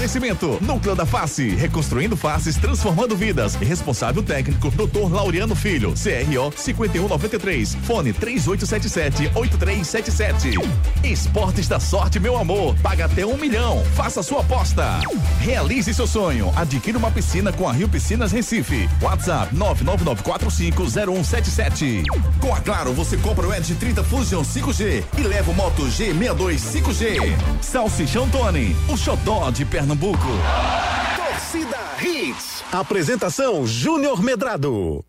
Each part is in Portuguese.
Oferecimento: Núcleo da Face, reconstruindo faces, transformando vidas. Responsável técnico: Dr. Laureano Filho, CRO 5193. Fone 3877-8377. Esportes da Sorte, meu amor. Paga até um milhão. Faça sua aposta. Realize seu sonho. Adquira uma piscina com a Rio Piscinas Recife. WhatsApp 999450177. Com a Claro, você compra o Edge 30 Fusion 5G e leva o Moto G62 5G. Salsichão Tony, o xodó de Pernambuco. Torcida Hits. Apresentação Júnior Medrado.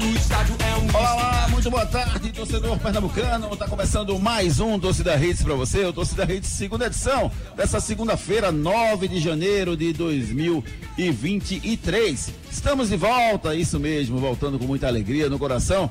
No estádio é um. Olá, muito boa tarde, torcedor pernambucano. Tá começando mais um Torcida Hits para você, o Torcida Hits segunda edição dessa segunda-feira, 9 de janeiro de 2023. Estamos de volta, isso mesmo, voltando com muita alegria no coração.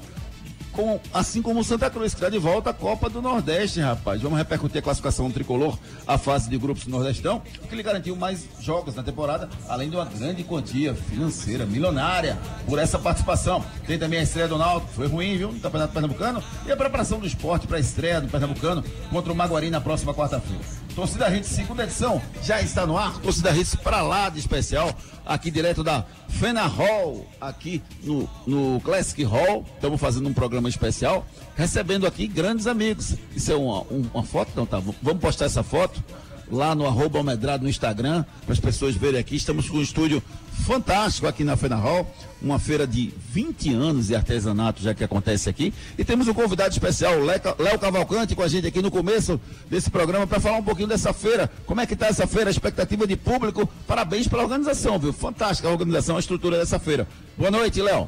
Com, assim como o Santa Cruz, que está de volta à Copa do Nordeste, rapaz. Vamos repercutir a classificação tricolor, a fase de grupos do Nordestão, o que lhe garantiu mais jogos na temporada, além de uma grande quantia financeira, milionária, por essa participação. Tem também a estreia do Náutico, foi ruim, viu, no Campeonato Pernambucano, e a preparação do esporte para a estreia do Pernambucano contra o Maguari na próxima quarta-feira. Torcida Hits, segunda edição, já está no ar. Torcida Hits para lá de especial, aqui direto da Fena Hall, aqui no, no Classic Hall. Estamos fazendo um programa especial, recebendo aqui grandes amigos. Isso é uma, um- uma foto? Não, tá. Vamos postar essa foto lá no arroba Almedrado no Instagram, para as pessoas verem aqui. Estamos com um estúdio fantástico aqui na Fena Hall, uma feira de 20 anos de artesanato já que acontece aqui. E temos um convidado especial, Léo Cavalcante, com a gente aqui no começo desse programa para falar um pouquinho dessa feira. Como é que está essa feira, a expectativa de público? Parabéns pela organização, viu? Fantástica a organização, a estrutura dessa feira. Boa noite, Léo.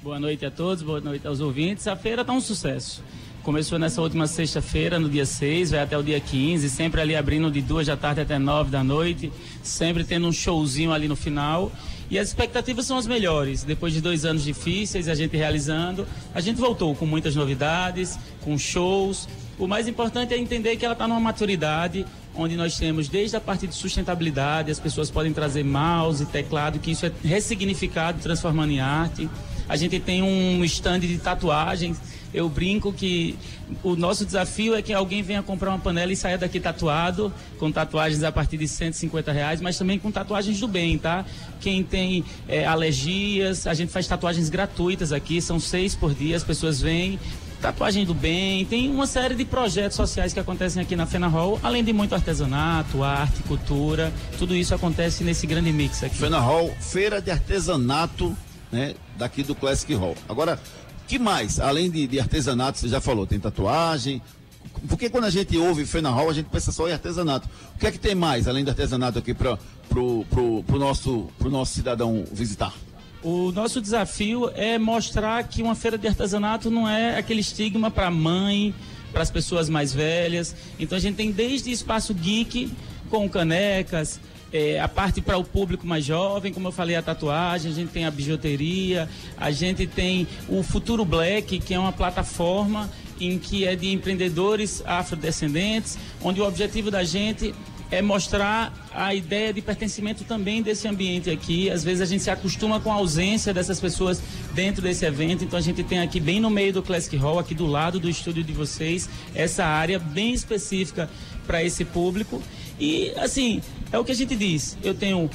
Boa noite a todos, boa noite aos ouvintes. A feira está um sucesso. Começou nessa última sexta-feira, no dia 6, vai até o dia 15, sempre ali abrindo de duas da tarde até nove da noite, sempre tendo um showzinho ali no final. E as expectativas são as melhores. Depois de dois anos difíceis, a gente realizando, a gente voltou com muitas novidades, com shows. O mais importante é entender que ela está numa maturidade, onde nós temos desde a parte de sustentabilidade, as pessoas podem trazer mouse, teclado, que isso é ressignificado, transformando em arte. A gente tem um stand de tatuagens. Eu brinco que o nosso desafio é que alguém venha comprar uma panela e saia daqui tatuado, com tatuagens a partir de 150 reais, mas também com tatuagens do bem, tá? Quem tem eh, alergias, a gente faz tatuagens gratuitas aqui, são seis por dia, as pessoas vêm. Tatuagem do bem, tem uma série de projetos sociais que acontecem aqui na Fena Hall, além de muito artesanato, arte, cultura, tudo isso acontece nesse grande mix aqui. Fena Hall, feira de artesanato, né, daqui do Classic Hall. Agora, que mais? Além de, de artesanato, você já falou, tem tatuagem. Porque quando a gente ouve Fena Hall, a gente pensa só em artesanato. O que é que tem mais, além do artesanato aqui para pro, pro, pro nosso, pro nosso cidadão visitar? O nosso desafio é mostrar que uma feira de artesanato não é aquele estigma para mãe, para as pessoas mais velhas. Então a gente tem desde espaço geek com canecas, eh, a parte para o público mais jovem, como eu falei, a tatuagem, a gente tem a bijuteria, a gente tem o Futuro Black, que é uma plataforma em que é de empreendedores afrodescendentes, onde o objetivo da gente é mostrar a ideia de pertencimento também desse ambiente aqui. Às vezes a gente se acostuma com a ausência dessas pessoas dentro desse evento, então a gente tem aqui bem no meio do Classic Hall, aqui do lado do estúdio de vocês, essa área bem específica para esse público. E assim, é o que a gente diz. Eu tenho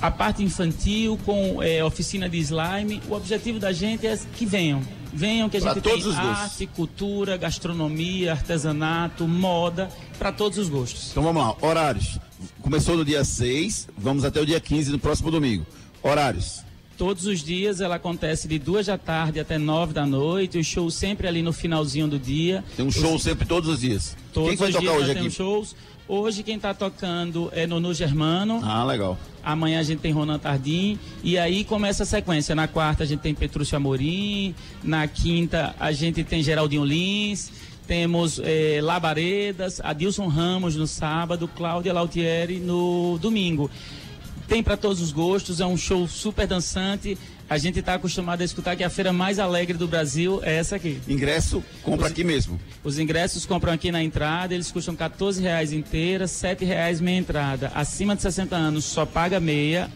a parte infantil com eh, oficina de slime. O objetivo da gente é que venham. Venham que a Pra gente tem arte, cultura, gastronomia, artesanato, moda, para todos os gostos. Então vamos lá, horários. Começou no dia 6, vamos até o dia 15, no próximo domingo. Horários. Todos os dias ela acontece de duas da tarde até nove da noite. O show sempre ali no finalzinho do dia. Tem um show sempre todos os dias. Todos Quem que vai os tocar dias hoje tem aqui? os shows. Hoje quem está tocando é Nonu Germano. Ah, legal. Amanhã a gente tem Ronan Tardim. E aí começa a sequência. Na quarta a gente tem Petrúcio Amorim. Na quinta a gente tem Geraldinho Lins. temos eh, Labaredas, Adilson Ramos no sábado, Cláudia Lautieri no domingo. Tem para todos os gostos, é um show super dançante. A gente está acostumado a escutar que a feira mais alegre do Brasil é essa aqui. Ingresso, compra Os- aqui mesmo. Os ingressos compram aqui na entrada, eles custam 14 reais inteira, 7 reais meia entrada. Acima de 60 anos só paga meia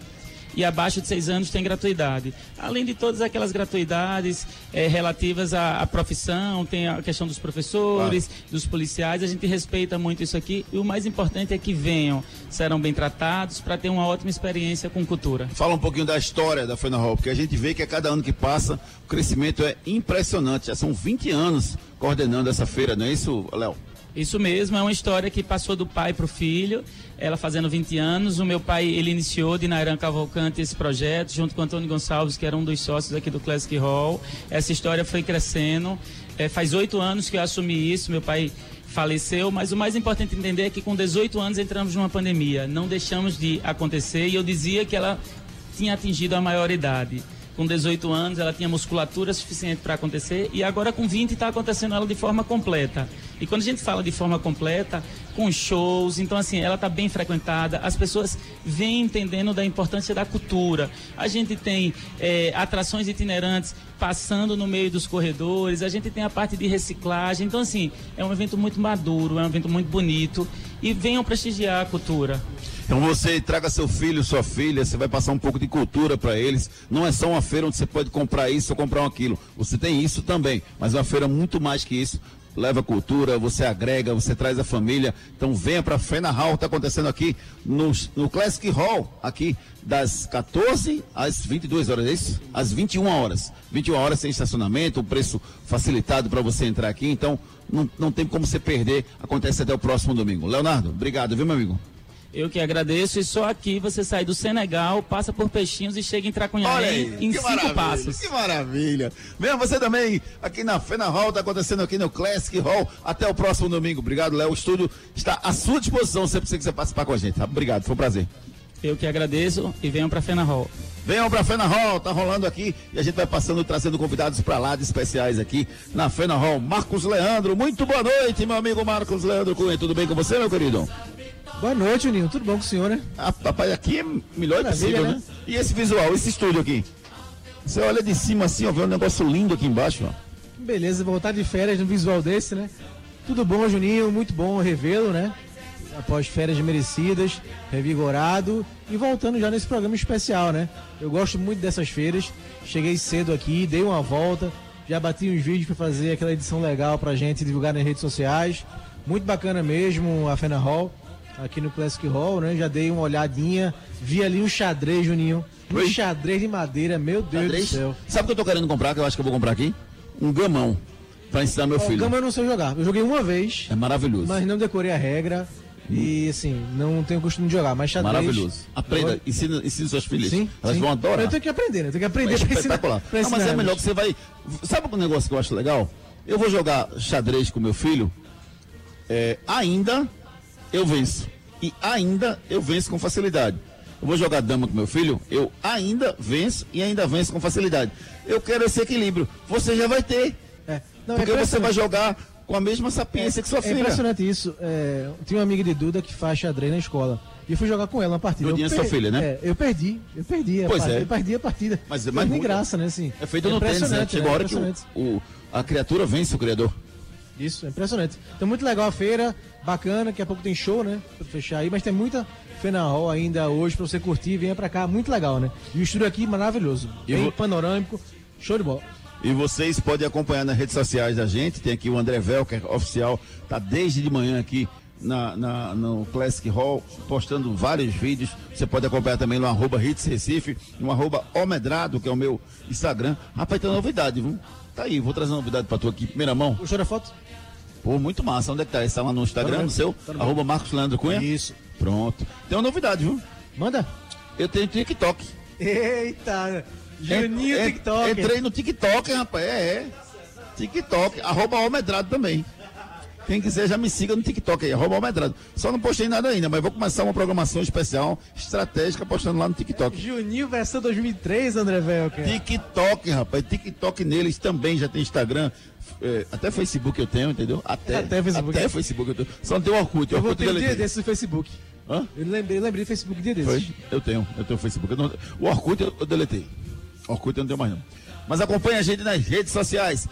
e abaixo de 6 anos tem gratuidade. Além de todas aquelas gratuidades eh, relativas à, à profissão, tem a questão dos professores, dos policiais, a gente respeita muito isso aqui e o mais importante é que venham, serão bem tratados para ter uma ótima experiência com cultura. Fala um pouquinho da história da Fena Hall, porque a gente vê que a cada ano que passa, o crescimento é impressionante. Já são 20 anos coordenando essa feira, não é isso, Léo? Isso mesmo, é uma história que passou do pai para o filho, ela fazendo 20 anos. O meu pai, ele iniciou de Nairan Cavalcante esse projeto, junto com Antônio Gonçalves, que era um dos sócios aqui do Classic Hall. Essa história foi crescendo. É, faz oito anos que eu assumi isso, meu pai faleceu, mas o mais importante entender é que com 18 anos entramos numa pandemia, não deixamos de acontecer e eu dizia que ela tinha atingido a maioridade. Com 18 anos, ela tinha musculatura suficiente para acontecer e agora com 20 está acontecendo ela de forma completa. E quando a gente fala de forma completa, com shows, então assim, ela está bem frequentada, as pessoas vêm entendendo da importância da cultura. A gente tem eh, atrações itinerantes passando no meio dos corredores, a gente tem a parte de reciclagem. Então assim, é um evento muito maduro, é um evento muito bonito e venham prestigiar a cultura. Então você traga seu filho, sua filha, você vai passar um pouco de cultura para eles. Não é só uma feira onde você pode comprar isso ou comprar aquilo. Você tem isso também, mas é uma feira muito mais que isso. Leva cultura, você agrega, você traz a família. Então venha para a Fena Hall, está acontecendo aqui no, no Classic Hall, aqui das 14 às 22 horas, é isso? Às 21 horas. 21 horas sem estacionamento, um preço facilitado para você entrar aqui. Então não, não tem como você perder. Acontece até o próximo domingo. Leonardo, obrigado, viu, meu amigo? Eu que agradeço e só aqui você sai do Senegal, passa por Peixinhos e chega em Tracunhaém em cinco passos. Que maravilha. Venha você também aqui na Fena Hall, está acontecendo aqui no Classic Hall. Até o próximo domingo. Obrigado, Léo. O estúdio está à sua disposição sempre que você quiser participar com a gente. tá? Obrigado, foi um prazer. Eu que agradeço e venham para Fena Hall. Venham pra Fena Hall, tá rolando aqui e a gente vai passando, trazendo convidados pra lá de especiais aqui na Fena Hall. Marcos Leandro, muito boa noite, meu amigo Marcos Leandro Cunha. Tudo bem com você, meu querido? Boa noite, Juninho. Tudo bom com o senhor, né? Ah, papai, aqui é melhor Maravilha, possível, né? né? E esse visual, esse estúdio aqui? Você olha de cima assim, ó, vê um negócio lindo aqui embaixo, ó. Beleza, voltar de férias no visual desse, né? Tudo bom, Juninho? Muito bom revê-lo, né? Após férias merecidas, revigorado e voltando já nesse programa especial, né? Eu gosto muito dessas feiras. Cheguei cedo aqui, dei uma volta, já bati uns vídeos para fazer aquela edição legal pra gente divulgar nas redes sociais. Muito bacana mesmo a Fena Hall, aqui no Classic Hall, né? Já dei uma olhadinha, vi ali um xadrez, Juninho. Um Oi? xadrez de madeira, meu Deus Xadrez? do céu. Sabe o que eu tô querendo comprar, que eu acho que eu vou comprar aqui? Um gamão. Pra ensinar meu Ó, filho. Gama eu não sei jogar. Eu joguei uma vez, É maravilhoso. mas não decorei a regra. E assim, não tenho costume de jogar. Mas xadrez. Maravilhoso. Aprenda, eu- ensina, ensina suas filhas. Sim. Elas sim. vão adorar. Eu tenho que aprender, né? Eu tenho que aprender pra ensinar. espetacular. pra Não, mas é ensinar melhor que você vai. Sabe um negócio que eu acho legal? Eu vou jogar xadrez com meu filho. é, ainda eu venço. E ainda eu venço com facilidade. Eu vou jogar dama com meu filho, eu ainda venço e ainda venço com facilidade. Eu quero esse equilíbrio. Você já vai ter. É. Não, é porque você impressionante. vai jogar com a mesma sapiência que sua É filha. impressionante isso. É, tem uma amiga de Duda que faz xadrez na escola. E eu fui jogar com ela uma partida. Eu é sua per- filha, né? É, eu perdi. Eu perdi. a Pois partida, é. Eu perdi a partida. Mas é tem muito. graça, né? Assim, É feito no tênis, né? Chega a hora que o, o- a criatura vence o criador. Isso, é impressionante. Então, muito legal a feira, bacana. Daqui a pouco tem show, né? Pra fechar aí, mas tem muita Fena Hall ainda hoje pra você curtir. Venha pra cá, muito legal, né? E o estúdio aqui maravilhoso. Bem vo- panorâmico, show de bola. E vocês podem acompanhar nas redes sociais da gente. Tem aqui o André Velker, oficial, tá desde de manhã aqui na, na- no Classic Hall, postando vários vídeos. Você pode acompanhar também no arroba Hits Recife, no arroba Omedrado, que é o meu Instagram. Rapaz, tem novidade, viu? Tá aí, vou trazer uma novidade pra tu aqui, primeira mão. Gostou da foto? Pô, muito massa. Onde é que tá? Está lá no Instagram, Tá no seu? Tá no arroba Marcos Leandro Cunha? Isso. Pronto. Tem uma novidade, viu? Manda. Eu tenho TikTok. Eita, Juninho TikTok. Entrei no TikTok, rapaz. É, é. TikTok, arroba Almedrado também. Quem quiser já me siga no TikTok aí, arroba Almedrado. Só não postei nada ainda, mas vou começar uma programação especial, estratégica, postando lá no TikTok. Juninho versão 2003, André Velker. TikTok, rapaz. TikTok neles também já tem Instagram. é, até Facebook eu tenho, entendeu? Até, Até Facebook. Até Facebook eu tenho. Só não tem o Orkut. Eu Orkut voltei um dia desses no Facebook. Hã? Eu lembrei, lembrei do Facebook dia desses. Foi? Eu tenho, eu tenho Facebook. Eu não- o Orkut eu, eu deletei. Orkut eu não tenho mais não. Mas acompanha a gente nas redes sociais.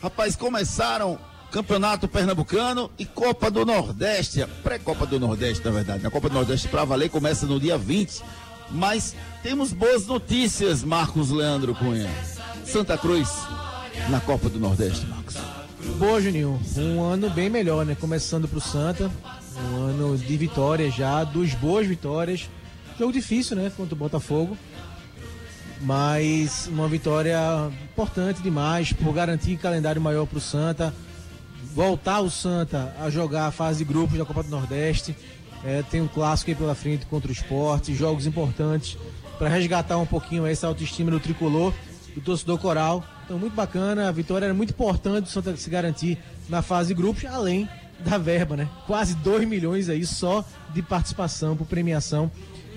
Rapaz, começaram Campeonato Pernambucano e Copa do Nordeste. Pré-Copa do Nordeste, na verdade. A Copa do Nordeste para valer começa no dia 20. Mas temos boas notícias, Marcos Leandro Cunha. Santa Cruz na Copa do Nordeste, Marcos. Boa, Juninho. Um ano bem melhor, né? Começando pro Santa. Um ano de vitórias já, duas boas vitórias. Jogo difícil, né? Contra o Botafogo. Mas uma vitória importante demais por garantir calendário maior pro Santa. Voltar o Santa a jogar a fase de grupos da Copa do Nordeste. É, tem um clássico aí pela frente contra o esporte, jogos importantes para resgatar um pouquinho essa autoestima do tricolor, do torcedor coral. Então, muito bacana, a vitória era muito importante o Santa se garantir na fase de grupos, além da verba, né? Quase 2 milhões aí só de participação por premiação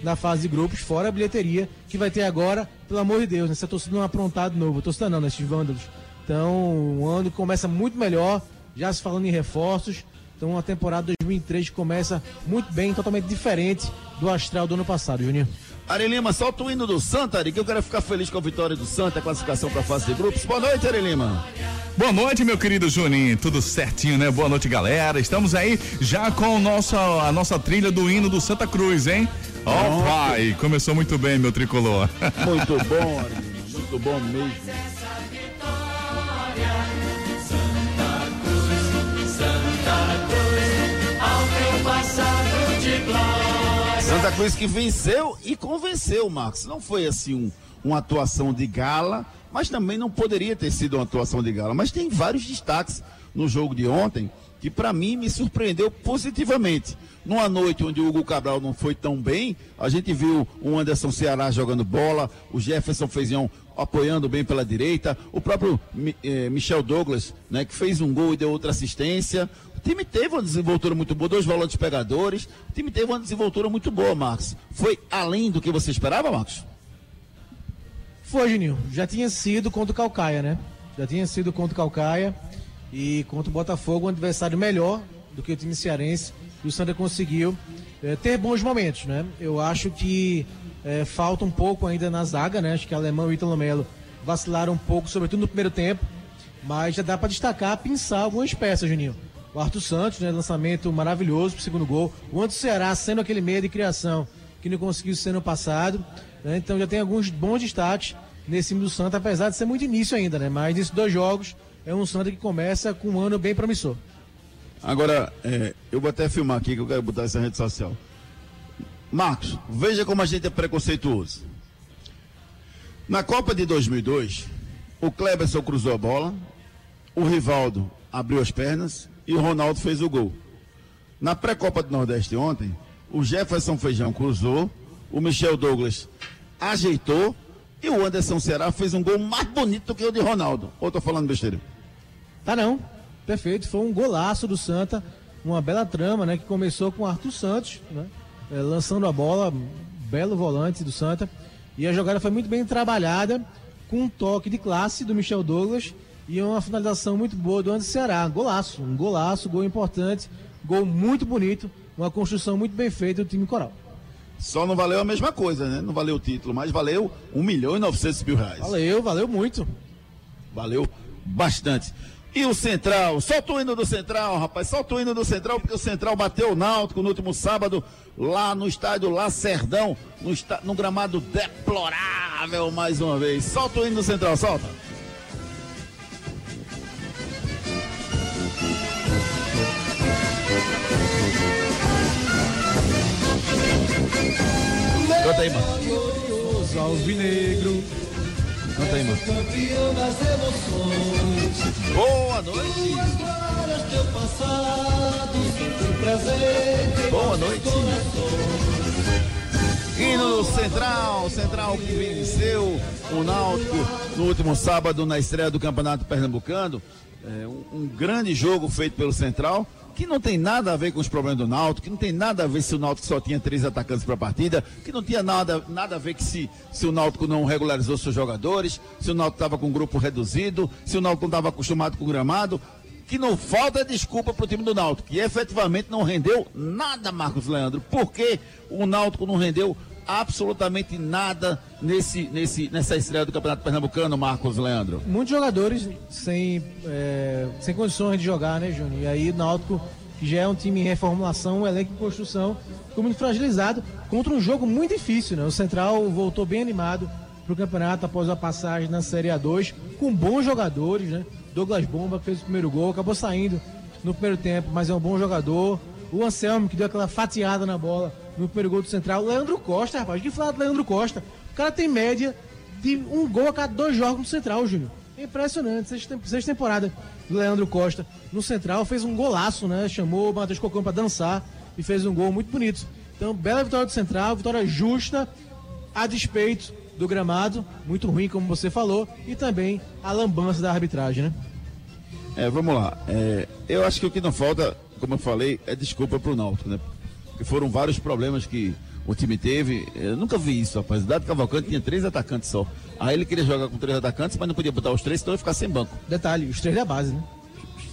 na fase de grupos, fora a bilheteria que vai ter agora, pelo amor de Deus, né? Essa torcida não aprontado novo, torcida não, né? Esses vândalos. Então, um ano começa muito melhor, já se falando em reforços. Então, uma temporada 2003 que começa muito bem, totalmente diferente do astral do ano passado, Juninho. Ari Lima, solta o hino do Santa, Ari, que eu quero ficar feliz com a vitória do Santa, a classificação para a fase de grupos. Boa noite, Ari Lima. Boa noite, meu querido Juninho. Tudo certinho, né? Boa noite, galera. Estamos aí já com o nosso, a nossa trilha do hino do Santa Cruz, hein? Ó, vai! Começou muito bem, meu tricolor. Muito bom, Ari Lima, muito bom mesmo. Santa Cruz que venceu e convenceu, Marcos. Não foi assim um, uma atuação de gala, mas também não poderia ter sido uma atuação de gala. Mas tem vários destaques no jogo de ontem que para mim me surpreendeu positivamente. Numa noite onde o Hugo Cabral não foi tão bem, a gente viu o Anderson Ceará jogando bola, o Jefferson Feijão apoiando bem pela direita, o próprio eh, Michel Douglas, né, que fez um gol e deu outra assistência. O time teve uma desenvoltura muito boa, dois volantes pegadores. O time teve uma desenvoltura muito boa, Marcos. Foi além do que você esperava, Marcos? Foi, Juninho. Já tinha sido contra o Calcaia, né? Já tinha sido contra o Calcaia e contra o Botafogo, um adversário melhor do que o time cearense. E o Santa conseguiu eh, ter bons momentos, né? Eu acho que eh, falta um pouco ainda na zaga, né? Acho que Alemão e o Ítalo Melo vacilaram um pouco, sobretudo no primeiro tempo. Mas já dá para destacar, pensar algumas peças, Juninho. O Arthur Santos, né? Lançamento maravilhoso pro segundo gol. O Anto Ceará sendo aquele meio de criação que não conseguiu ser no passado. né? Então já tem alguns bons destaques nesse time do Santa, apesar de ser muito início ainda, né? Mas nesses dois jogos é um Santa que começa com um ano bem promissor. Agora, é, eu vou até filmar aqui que eu quero botar essa rede social. Marcos, veja como a gente é preconceituoso. Na Copa de 2002, o Kleberson cruzou a bola, o Rivaldo abriu as pernas e o Ronaldo fez o gol. Na pré-Copa do Nordeste ontem, o Jefferson Feijão cruzou, o Michel Douglas ajeitou e o Anderson Ceará fez um gol mais bonito que o de Ronaldo. Ou tô falando besteira? Tá não. Perfeito. Foi um golaço do Santa. Uma bela trama, né? Que começou com o Arthur Santos, né? eh, lançando a bola, belo volante do Santa. E a jogada foi muito bem trabalhada, com um toque de classe do Michel Douglas e uma finalização muito boa do Anderson Ceará. Golaço, um golaço, gol importante, gol muito bonito, uma construção muito bem feita do time coral. Só não valeu a mesma coisa, né? Não valeu o título, mas valeu 1 milhão e 900 mil reais. Valeu, valeu muito. Valeu bastante. E o Central, solta o hino do Central, rapaz, solta o hino do Central, porque o Central bateu o Náutico no último sábado, lá no estádio Lacerdão, no, está, no gramado deplorável mais uma vez. Solta o hino do Central, solta. Canta aí, mano. Alvinegro. Canta aí, mano. Campeão das emoções. Boa noite. Glórias teu passado, sempre presente. Boa noite. Hino Central, Central que venceu o Náutico no último sábado na estreia do Campeonato Pernambucano. É, um, um grande jogo feito pelo Central, que não tem nada a ver com os problemas do Náutico, que não tem nada a ver se o Náutico só tinha três atacantes para a partida, que não tinha nada, nada a ver que se, se o Náutico não regularizou seus jogadores, se o Náutico estava com um grupo reduzido, se o Náutico não estava acostumado com o gramado, que não falta desculpa para o time do Náutico, que efetivamente não rendeu nada, Marcos Leandro. Por que o Náutico não rendeu absolutamente nada nesse, nesse, nessa estreia do Campeonato Pernambucano, Marcos Leandro? Muitos jogadores sem, é, sem condições de jogar, né, Júnior? E aí o Náutico, que já é um time em reformulação, um elenco em construção, ficou muito fragilizado contra um jogo muito difícil, né? O Central voltou bem animado para o campeonato após a passagem na Série A2, com bons jogadores, né? Douglas Bomba fez o primeiro gol, acabou saindo no primeiro tempo, mas é um bom jogador. O Anselmo, que deu aquela fatiada na bola no primeiro gol do Central. Leandro Costa, rapaz, que falar do Leandro Costa? O cara tem média de um gol a cada dois jogos no Central, Júnior. É impressionante. Sexta temporada do Leandro Costa no Central. Fez um golaço, né? Chamou o Matheus Cocão para dançar e fez um gol muito bonito. Então, bela vitória do Central, vitória justa, a despeito do gramado, muito ruim, como você falou, e também a lambança da arbitragem, né? É, vamos lá. É, eu acho que o que não falta, como eu falei, é desculpa pro Náutico, né? Porque foram vários problemas que o time teve. Eu nunca vi isso, rapaz. O Dado Cavalcante tinha três atacantes só. Aí ele queria jogar com três atacantes, mas não podia botar os três, então ia ficar sem banco. Detalhe, os três da base, né?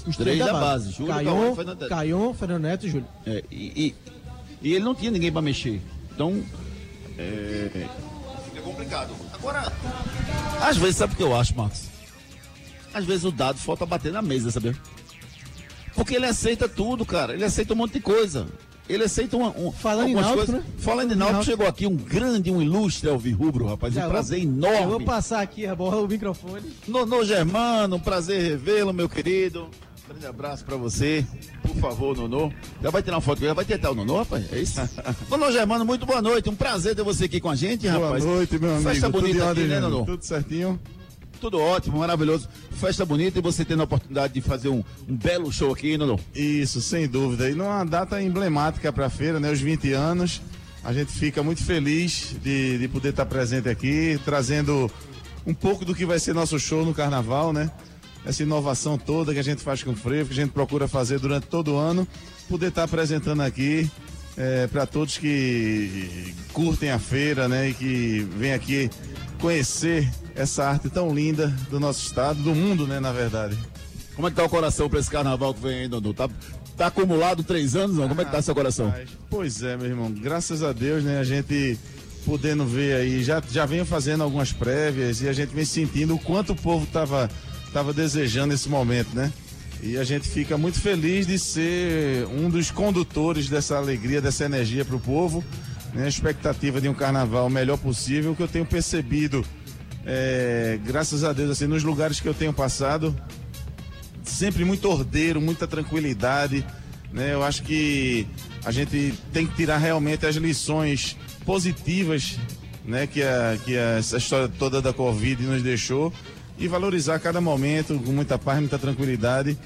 Os três, três da, da, base. Júlio, Caion, Fernando... Caion, Fernando Neto e Júlio. É, e, e, e, ele não tinha ninguém para mexer. Então, é, fica complicado. Agora, às vezes, sabe o que eu acho, Marcos? Às vezes o dado falta bater na mesa, sabe? Porque ele aceita tudo, cara. Ele aceita um monte de coisa. Ele aceita uma, um, Falando em Náutico, né? Falando em Náutico, chegou aqui um grande, um ilustre alvirrubro, rapaz. Já um prazer vou, enorme. Eu vou passar aqui a bola, o microfone. Nono Germano, um prazer revê-lo, meu querido. Um grande abraço pra você. Por favor, Nono. Já vai tirar uma foto, já vai tentar o Nono, rapaz? É isso? Nono Germano, muito boa noite. Um prazer ter você aqui com a gente, rapaz. Boa noite, meu amigo. Festa bonita aqui, né, Nono? Tudo certinho. Tudo ótimo, maravilhoso. Festa bonita e você tendo a oportunidade de fazer um, um belo show aqui, Nono. Isso, sem dúvida. E numa data emblemática para a feira, né? Os 20 anos. A gente fica muito feliz de, de poder estar presente aqui, trazendo um pouco do que vai ser nosso show no carnaval, né? Essa inovação toda que a gente faz com o frevo, que a gente procura fazer durante todo o ano, poder estar apresentando aqui é, para todos que curtem a feira, né? E que vêm aqui conhecer essa arte tão linda do nosso estado, do mundo, né, na verdade. Como é que tá o coração para esse carnaval que vem aí, Dodô? Tá, tá acumulado três anos, não? Como é que tá seu coração? Pois é, meu irmão. Graças a Deus, né, a gente podendo ver aí, já, já venho fazendo algumas prévias e a gente vem sentindo o quanto o povo tava, tava desejando esse momento, né? E a gente fica muito feliz de ser um dos condutores dessa alegria, dessa energia para o povo. Né? A expectativa de um carnaval melhor possível, que eu tenho percebido é, graças a Deus, assim, nos lugares que eu tenho passado, sempre muito ordeiro, muita tranquilidade. Né? Eu acho que a gente tem que tirar realmente as lições positivas né, que, a, que a, essa história toda da Covid nos deixou e valorizar cada momento com muita paz, muita tranquilidade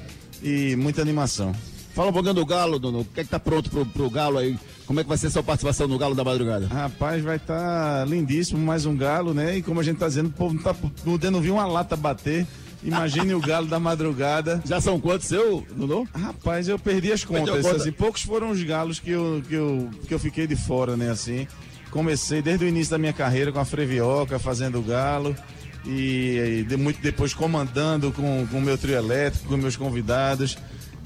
e muita animação. Fala um pouquinho do Galo, Dono. O que é que tá pronto pro, pro Galo aí? Como é que vai ser a sua participação no Galo da Madrugada? Rapaz, vai estar tá lindíssimo mais um Galo, né? E como a gente tá dizendo, o povo não tá podendo vir uma lata bater. Imagine o Galo da Madrugada. Já são quantos seu, Nuno? Rapaz, eu perdi as contas. Conta? Assim, poucos foram os galos que eu, que, eu, que eu fiquei de fora, né? Assim, comecei desde o início da minha carreira com a Frevioca, fazendo o Galo. E, e de, muito depois comandando com o meu trio elétrico, com meus convidados.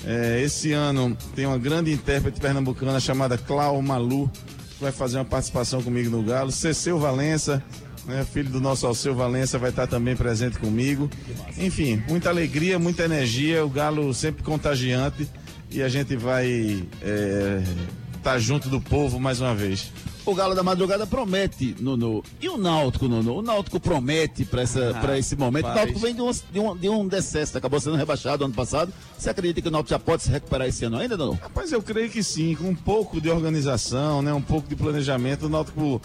É, esse ano tem uma grande intérprete pernambucana chamada Clau Malu, que vai fazer uma participação comigo no Galo. Ceceu Valença, né, filho do nosso Alceu Valença, vai estar também presente comigo. Enfim, muita alegria, muita energia, o Galo sempre contagiante e a gente vai estar é, tá junto do povo mais uma vez. O Galo da Madrugada promete, Nuno. E o Náutico, Nuno? O Náutico promete para ah, esse momento. Rapaz. O Náutico vem de um, de, um, de um decesso, acabou sendo rebaixado ano passado. Você acredita que o Náutico já pode se recuperar esse ano ainda, Nuno? Rapaz, eu creio que sim. Com um pouco de organização, né, um pouco de planejamento, o Náutico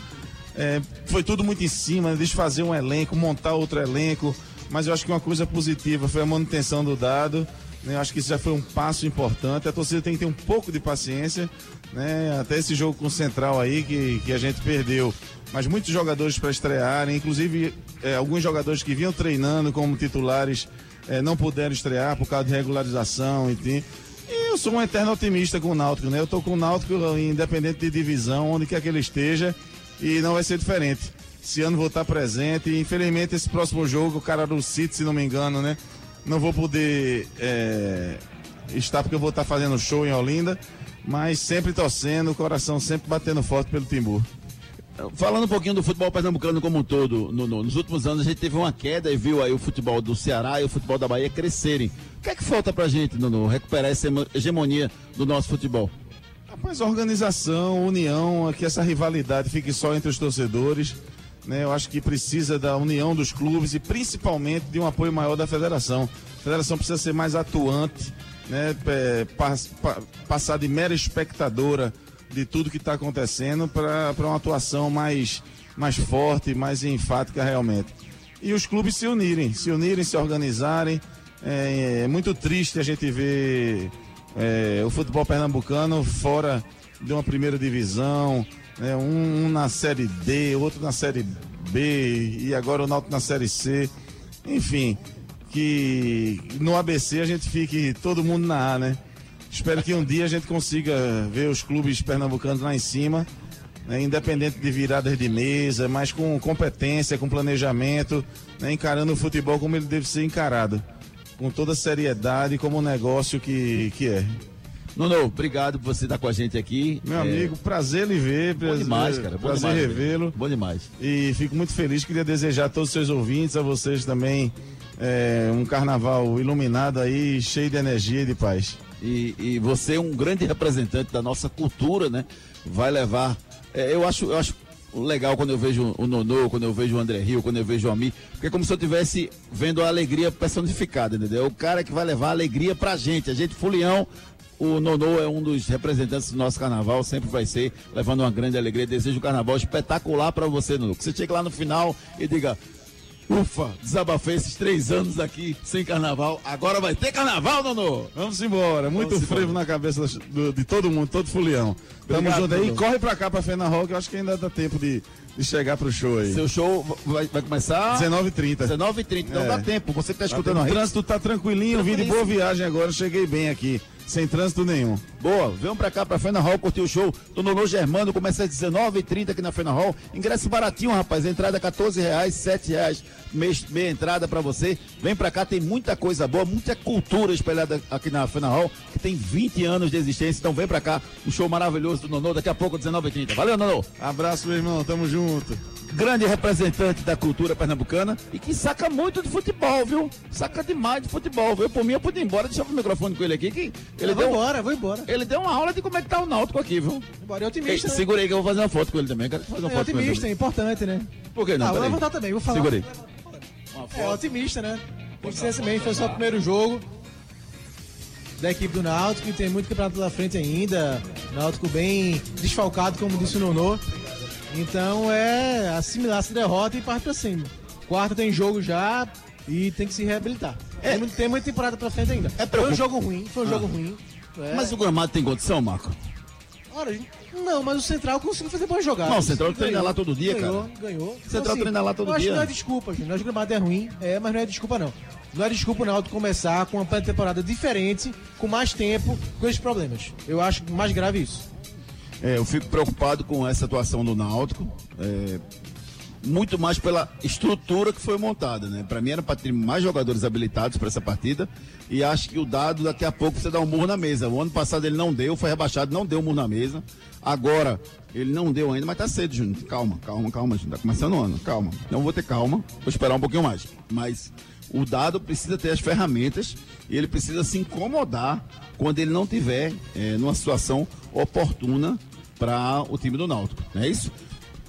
é, foi tudo muito em cima, desfazer um elenco, montar outro elenco. Mas eu acho que uma coisa positiva foi a manutenção do dado. Né, eu acho que isso já foi um passo importante. A torcida tem que ter um pouco de paciência né? Até esse jogo com o Central aí que, que a gente perdeu. Mas muitos jogadores para estrearem, inclusive é, alguns jogadores que vinham treinando como titulares eh, não puderam estrear por causa de regularização, enfim. E eu sou um eterno otimista com o Náutico, né? Eu tô com o Náutico independente de divisão, onde quer que ele esteja, e não vai ser diferente. Esse ano vou estar presente, e infelizmente esse próximo jogo, o cara do City, se não me engano, né? Não vou poder eh, estar porque eu vou estar fazendo show em Olinda, mas sempre torcendo, o coração sempre batendo forte pelo Timbu. Falando um pouquinho do futebol pernambucano como um todo, no, no- nos últimos anos a gente teve uma queda e viu aí o futebol do Ceará e o futebol da Bahia crescerem. O que é que falta pra gente, Nuno, recuperar essa hegemonia do nosso futebol? Rapaz, organização, união, que essa rivalidade fique só entre os torcedores. Né? Eu acho que precisa da união dos clubes e principalmente de um apoio maior da federação. A federação precisa ser mais atuante, né? É, pas- pa- passar de mera espectadora de tudo que está acontecendo para uma atuação mais, mais forte, mais enfática realmente. E os clubes se unirem, se unirem, se organizarem. É, é muito triste a gente ver é, o futebol pernambucano fora de uma primeira divisão, né, um, um na série D, outro na série B e agora o Náutico na série C. Enfim, que no ABC a gente fique todo mundo na A, né? Espero que um dia a gente consiga ver os clubes pernambucanos lá em cima, né, independente de viradas de mesa, mas com competência, com planejamento, né, encarando o futebol como ele deve ser encarado, com toda a seriedade, como um negócio que, que é. Nuno, obrigado por você estar com a gente aqui. Meu É, amigo, prazer lhe ver, Bom prazer, demais, cara. Bom prazer revê-lo. Bom demais. E fico muito feliz, queria desejar a todos os seus ouvintes, a vocês também, é, um carnaval iluminado aí, cheio de energia e de paz. E, e você é um grande representante da nossa cultura, né? Vai levar. é, eu, acho, eu acho legal quando eu vejo o Nonô, quando eu vejo o André Rio, quando eu vejo o Ami, porque é como se eu estivesse vendo a alegria personificada, entendeu? É o cara que vai levar alegria pra gente. A gente, Fulião, o Nonô é um dos representantes do nosso carnaval, sempre vai ser, levando uma grande alegria. Desejo um carnaval espetacular pra você, Nonô. Que você chegue lá no final e diga. Ufa, desabafei esses três anos aqui sem carnaval. Agora vai ter carnaval, Nonô! Vamos embora, muito Vamos frevo embora. na cabeça do- de todo mundo, todo fulião. Tamo Obrigado, junto aí, Dudu. corre pra cá pra Fena Rock, eu acho que ainda dá tempo de, de chegar pro show aí. Seu show vai, vai começar 19h30. 19h30, então É. dá tempo. Você que tá O escutando a rede. trânsito tá tranquilinho, vim de boa viagem agora, cheguei bem aqui, sem trânsito nenhum. Boa, venham pra cá, pra Fena Hall, curtir o show do Nonô Germano. Começa às 19h30 aqui na Fena Hall. Ingresso baratinho, rapaz. A entrada é 14 reais, 7 reais. Mês, meia entrada pra você. Vem pra cá, tem muita coisa boa, muita cultura espalhada aqui na Fena Hall, que tem 20 anos de existência. Então vem pra cá, um show maravilhoso do Nonô. Daqui a pouco, 19h30. Valeu, Nonô! Abraço, meu irmão, tamo junto. Grande representante da cultura pernambucana e que saca muito de futebol, viu? Saca demais de futebol, viu? Por mim, eu pude ir embora, deixar o microfone com ele aqui, que ele Eu vou deu, embora, vou embora. ele deu uma aula de como é que tá o Náutico aqui, viu? Embora é Ei, otimista. né? segura aí que eu vou fazer uma foto com ele também. Quero fazer uma É foto com ele otimista, é também. importante, né? Por que não? Ah, vou levantar também, vou falar. Segura aí. É otimista, né? Consistentemente, foi só o primeiro jogo da equipe do Náutico, que tem muito campeonato pela frente ainda. Náutico bem desfalcado, como disse o Nonô. Então é assimilar essa derrota e partir pra cima. Quarta tem jogo já e tem que se reabilitar. É. Tem, tem muita temporada pra frente ainda. É foi um jogo ruim, foi um jogo ruim. É. Mas o gramado tem condição, Marco? Ora, não, mas o Central conseguiu fazer boas jogadas. Não, o Central E treina ganhou, lá todo dia, ganhou, cara. Ganhou, Central treina lá todo eu acho dia. que não é desculpa, gente. Nós gramado é ruim, é, mas não é desculpa, não. Não é desculpa o Náutico começar com uma pré-temporada diferente, com mais tempo, com esses problemas. Eu acho mais grave isso. É, eu fico preocupado com essa atuação do Náutico. é, muito mais pela estrutura que foi montada, né? Para mim era para ter mais jogadores habilitados para essa partida e acho que o dado daqui a pouco você dá um murro na mesa. O ano passado ele não deu, foi rebaixado, não deu um murro na mesa. Agora ele não deu ainda, mas tá cedo, Júnior. Calma, calma, calma, Júnior. Tá começando o ano, calma. Não vou ter calma, vou esperar um pouquinho mais. Mas o dado precisa ter as ferramentas e ele precisa se incomodar quando ele não tiver é, numa situação oportuna para o time do Náutico, não é isso?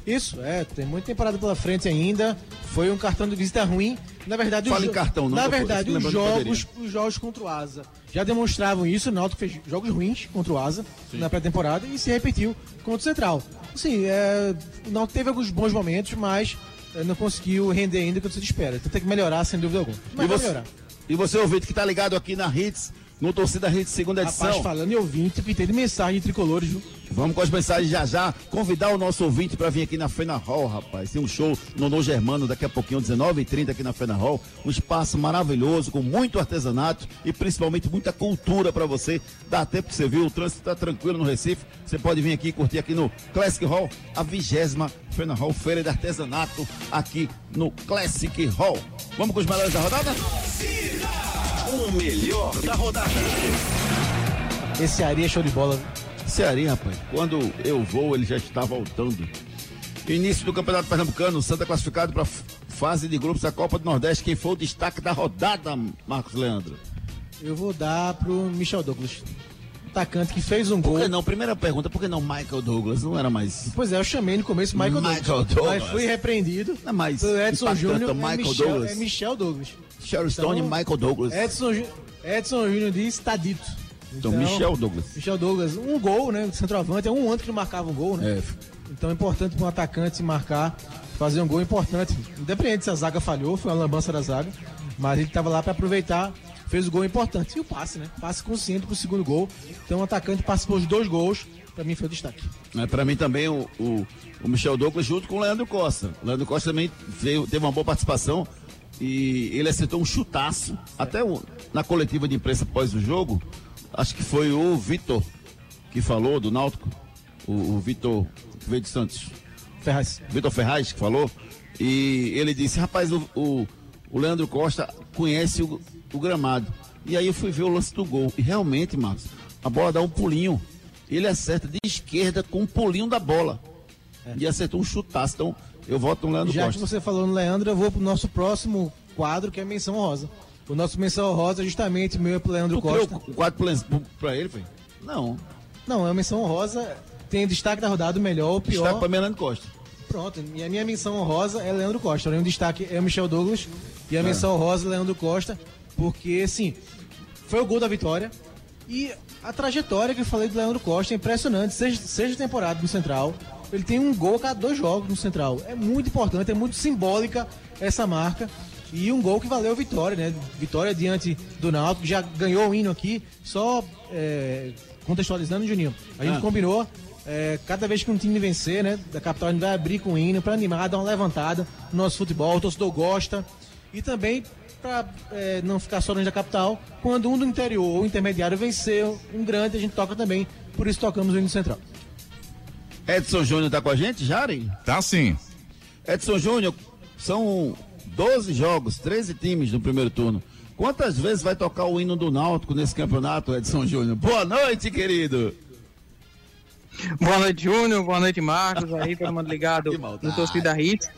Isso, é, tem muita temporada pela frente ainda. Foi um cartão de visita ruim. Na verdade, Fala jo- cartão, não, Na verdade, os jogos, os jogos contra o Asa já demonstravam isso. O Náutico fez jogos ruins contra o Asa na pré-temporada e se repetiu contra o Central. Sim, é, o Náutico teve alguns bons momentos, mas é, não conseguiu render ainda o que você espera. Então tem que melhorar, sem dúvida alguma. Mas E vai você, melhorar. e você, ouvinte que tá ligado aqui na Hits, no Torcida Rede segunda edição. Rapaz, falando em ouvinte, pintei de mensagem de tricolores, viu? Vamos com as mensagens já já. Convidar o nosso ouvinte para vir aqui na Fena Hall, rapaz. Tem um show no No Germano daqui a pouquinho, 19h30 aqui na Fena Hall. Um espaço maravilhoso, com muito artesanato e principalmente muita cultura para você. Dá tempo que você viu, o trânsito está tranquilo no Recife. Você pode vir aqui e curtir aqui no Classic Hall, a vigésima Fena Hall, Feira de Artesanato, aqui no Classic Hall. Vamos com os melhores da rodada? O melhor da rodada. Esse Ari é show de bola. Cearinha, rapaz, quando eu vou, ele já está voltando. Início do Campeonato Pernambucano, Santa classificado para fase de grupos da Copa do Nordeste. Quem foi o destaque da rodada, Marcos Leandro? Eu vou dar pro Michel Douglas. Atacante que fez um Por gol. que não? Primeira pergunta, por que não Michael Douglas? Não era mais. Pois é, eu chamei no começo Michael, Michael Douglas. Douglas. Mas fui repreendido. Não é mais pelo Edson impactante Júnior. o É Michael Michel, Douglas? é Michel Douglas. Sharon Stone e Então, Michael Douglas. Edson, Edson Júnior diz, está dito. Então, Michel Douglas. Michel Douglas, um gol, né? Centroavante, é um ano que não marcava um gol, né? É. Então é importante para um atacante marcar, fazer um gol importante. Independente se a zaga falhou, foi uma lambança da zaga, mas ele estava lá para aproveitar, fez o gol importante. E o passe, né? Passe consciente pro segundo gol. Então o atacante participou de dois gols, para mim foi o destaque. É, para mim também o, o, o Michel Douglas junto com o Leandro Costa. O Leandro Costa também veio, teve uma boa participação e ele acertou um chutaço. Até o- na coletiva de imprensa após o jogo, acho que foi o Vitor que falou do Náutico. O, o Vitor que veio de Santos. Ferraz. Vitor Ferraz que falou. E ele disse, rapaz, o, o, o Leandro Costa conhece o, o gramado. E aí eu fui ver o lance do gol. E realmente, Marcos, a bola dá um pulinho. Ele acerta de esquerda com um pulinho da bola. E acertou um chutaço. Então, eu voto no Leandro Já que Costa. você falou no Leandro, eu vou pro nosso próximo quadro, que é menção rosa. O nosso menção rosa é justamente meu pro Leandro Tu Costa. um quadro pra, pra ele, foi? Não. Não, é uma menção rosa, tem destaque da rodada, o melhor, o pior. Destaque pra Leandro Costa. Pronto, e a minha menção honrosa é Leandro Costa. O destaque é o Michel Douglas e a menção honrosa é Leandro Costa, porque, assim, foi o gol da vitória e a trajetória que eu falei do Leandro Costa é impressionante. Seja, seja temporada no Central, ele tem um gol a cada dois jogos no Central. É muito importante, é muito simbólica essa marca. E um gol que valeu vitória, né? Vitória diante do Náutico, que já ganhou o hino aqui, só é, contextualizando, Juninho. A gente Ah. combinou é, cada vez que um time vencer, né, da capital, a gente vai abrir com o hino para animar, dar uma levantada no nosso futebol, o torcedor gosta. E também para não ficar só dentro da capital, quando um do interior ou intermediário vencer um grande, a gente toca também. Por isso tocamos o hino central. Edson Júnior tá com a gente, Jaren? Tá sim. Edson Júnior, são 12 jogos, 13 times no primeiro turno. Quantas vezes vai tocar o hino do Náutico nesse campeonato, Edson Júnior? Boa noite, querido. Boa noite, Júnior. Boa noite, Marcos. Aí, todo mundo ligado no Torcida Hits.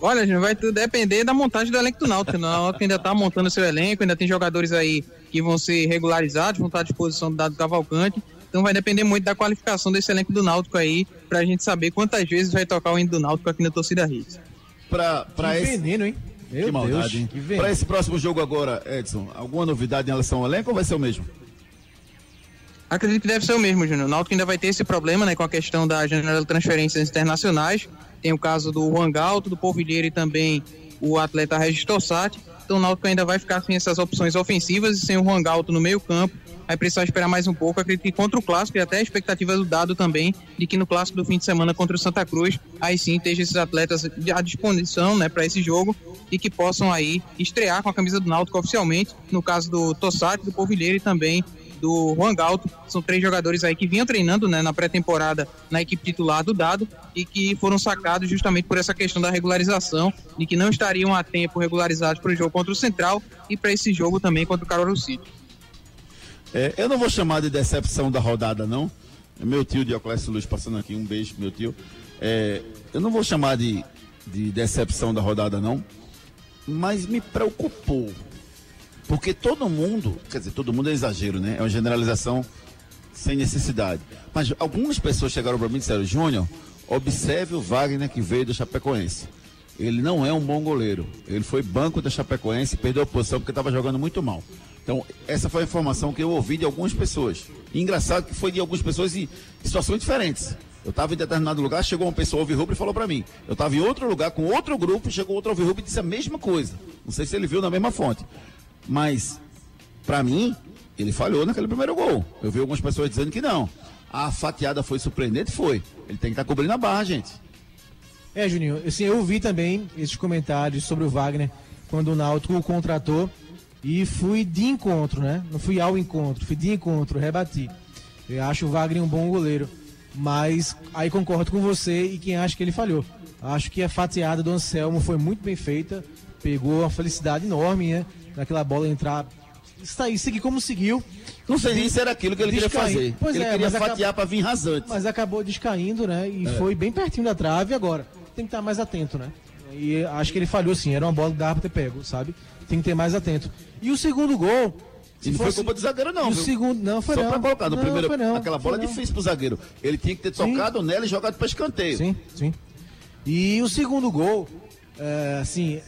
Olha, Júnior, vai tudo depender da montagem do elenco do Náutico. O Náutico ainda tá montando seu elenco, ainda tem jogadores aí que vão ser regularizados, vão estar à disposição do Dado Cavalcante. Então vai depender muito da qualificação desse elenco do Náutico aí, pra gente saber quantas vezes vai tocar o hino do Náutico aqui na Torcida Hits. Pra, pra que esse... veneno, hein? Meu que maldade, Deus, hein? que veneno. Pra esse próximo jogo agora, Edson, alguma novidade em relação ao elenco ou vai ser o mesmo? Acredito que deve ser o mesmo, Júnior. O Náutico ainda vai ter esse problema, né, com a questão da janela de transferências internacionais. Tem o caso do Juan Galto, do Polvilheiro e também o atleta Regis Tossati. Então o Náutico ainda vai ficar sem essas opções ofensivas e sem o Juan Galto no meio campo. Vai precisar esperar mais um pouco. Acredito que contra o Clássico e até a expectativa do dado também de que no Clássico do fim de semana contra o Santa Cruz, aí sim esteja esses atletas à disposição, né, para esse jogo e que possam aí estrear com a camisa do Náutico oficialmente. No caso do Tossati, do Polvilheiro e também do Juan Galto. São três jogadores aí que vinham treinando né, na pré-temporada na equipe titular do Dado e que foram sacados justamente por essa questão da regularização e que não estariam a tempo regularizados para o jogo contra o Central e para esse jogo também contra o Caruaru City. É, eu não vou chamar de decepção da rodada, não. Meu tio Dioclésio Luz passando aqui, um beijo meu tio. É, eu não vou chamar de, de decepção da rodada, não. Mas me preocupou. Porque todo mundo, quer dizer, todo mundo é exagero, né? É uma generalização sem necessidade. Mas algumas pessoas chegaram para mim e disseram, Júnior, observe o Wagner que veio do Chapecoense. Ele não é um bom goleiro. Ele foi banco da Chapecoense perdeu a posição porque estava jogando muito mal. Então, essa foi a informação que eu ouvi de algumas pessoas. E engraçado que foi de algumas pessoas em situações diferentes. Eu estava em determinado lugar, chegou uma pessoa Alvirrubro e falou para mim. Eu estava em outro lugar com outro grupo, chegou outro Alvirrubro e disse a mesma coisa. Não sei se ele viu na mesma fonte. Mas, para mim, ele falhou naquele primeiro gol. Eu vi algumas pessoas dizendo que não. A fatiada foi surpreendente? Foi. Ele tem que estar cobrindo a barra, gente. É, Juninho, assim, eu vi também esses comentários sobre o Wagner quando o Náutico o contratou e fui de encontro, né? Não fui ao encontro, fui de encontro, rebati. Eu acho o Wagner um bom goleiro, mas aí concordo com você e quem acha que ele falhou. Acho que a fatiada do Anselmo foi muito bem feita, pegou uma felicidade enorme, né? Naquela bola entrar, está aí, seguir como seguiu. Não sei nem se era aquilo que ele queria fazer. Pois ele é, queria fatiar para vir rasante. Mas acabou descaindo, né? E foi bem pertinho da trave agora. Tem que estar mais atento, né? E acho que ele falhou sim, era uma bola que dava pra ter pego, sabe? Tem que ter mais atento. E o segundo gol. E não foi culpa do zagueiro, não. E o viu? segundo, não, foi Só não. pra colocar, no Não, primeiro, foi não, aquela foi bola é não. difícil pro zagueiro. Ele tinha que ter Sim. tocado nela e jogado para escanteio. Sim, sim. E o segundo gol, é, assim,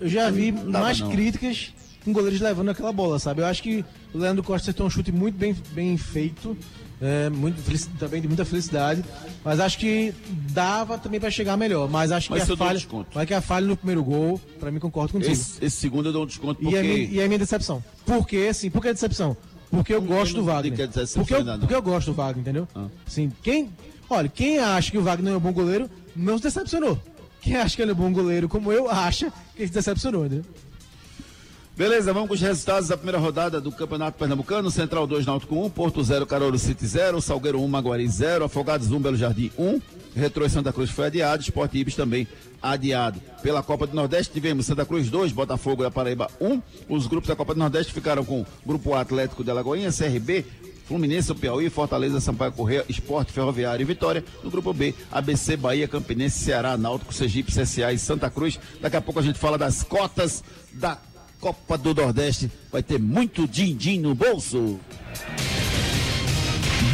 eu já vi dava, mais não. críticas com goleiros levando aquela bola, sabe? Eu acho que o Leandro Costa acertou um chute muito bem, bem feito, é, muito, também de muita felicidade, mas acho que dava também para chegar melhor. Mas acho Mas que a falha, desconto. mas que a falha no primeiro gol, para mim concordo contigo. Esse, esse segundo eu dou um desconto E porque. é, minha, e é minha decepção. Por quê? Assim, por que decepção? Porque eu gosto do Wagner. é Porque eu, porque eu gosto do Wagner, entendeu? Ah. Assim, quem. Olha, quem acha que o Wagner é um bom goleiro, não se decepcionou. Quem acha que ele é um bom goleiro, como eu, acha que ele se decepcionou, entendeu? Beleza, vamos com os resultados da primeira rodada do Campeonato Pernambucano. Central 2, Náutico 1, Porto 0, Carouro City 0, Salgueiro 1, Maguari 0, Afogados 1, Belo Jardim 1, Retro e Santa Cruz foi adiado, Sport Ibis também adiado. Pela Copa do Nordeste tivemos Santa Cruz 2, Botafogo e Paraíba 1. Os grupos da Copa do Nordeste ficaram com Grupo Atlético de Alagoinha, CRB, Fluminense, Piauí, Fortaleza, Sampaio Correia, Esporte, Ferroviário e Vitória. No grupo B, ABC, Bahia, Campinense, Ceará, Náutico, Sergipe, CSA e Santa Cruz. Daqui a pouco a gente fala das cotas da Copa do Nordeste. Vai ter muito din-din no bolso.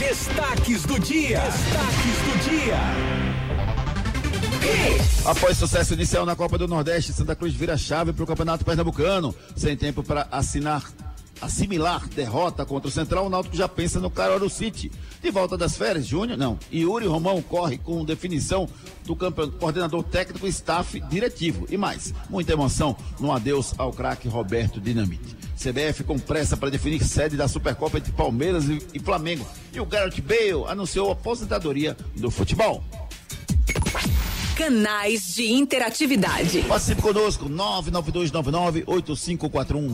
Destaques do dia. Destaques do dia. Após sucesso inicial na Copa do Nordeste, Santa Cruz vira chave para o Campeonato Pernambucano. Sem tempo para assinar, assimilar derrota contra o Central, o Náutico já pensa no Caruaru City. De volta das férias, Júnior, não. Yuri Romão corre com definição do campeão, coordenador técnico staff diretivo. E mais, muita emoção no adeus ao craque Roberto Dinamite. CBF com pressa para definir sede da Supercopa entre Palmeiras e, e Flamengo. E o Garrett Bale anunciou a aposentadoria do futebol. Canais de interatividade. Participe conosco, 99299-8541,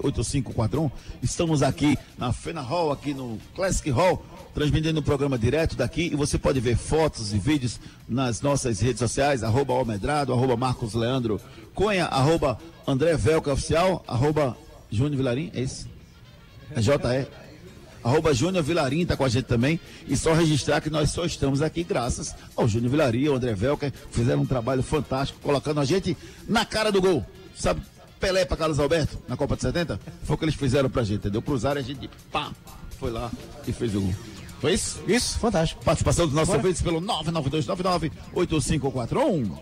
99299-8541. Estamos aqui na Fena Hall, aqui no Classic Hall, transmitindo o programa direto daqui e você pode ver fotos e vídeos nas nossas redes sociais, arroba Almedrado, arroba Marcos Leandro Cunha, arroba André Velca Oficial, arroba Júnior Vilarim, é isso? É JE. Arroba Júnior Vilarim tá com a gente também. E só registrar que nós só estamos aqui graças ao Júnior Vilarim, ao André Velker, fizeram um trabalho fantástico, colocando a gente na cara do gol. Sabe, Pelé para Carlos Alberto, na Copa de 70? Foi o que eles fizeram pra gente, entendeu? Cruzaram e a gente, pá, foi lá e fez o gol. Foi isso? Isso, fantástico. Participação dos nossos ouvintes pelo 99299-8541.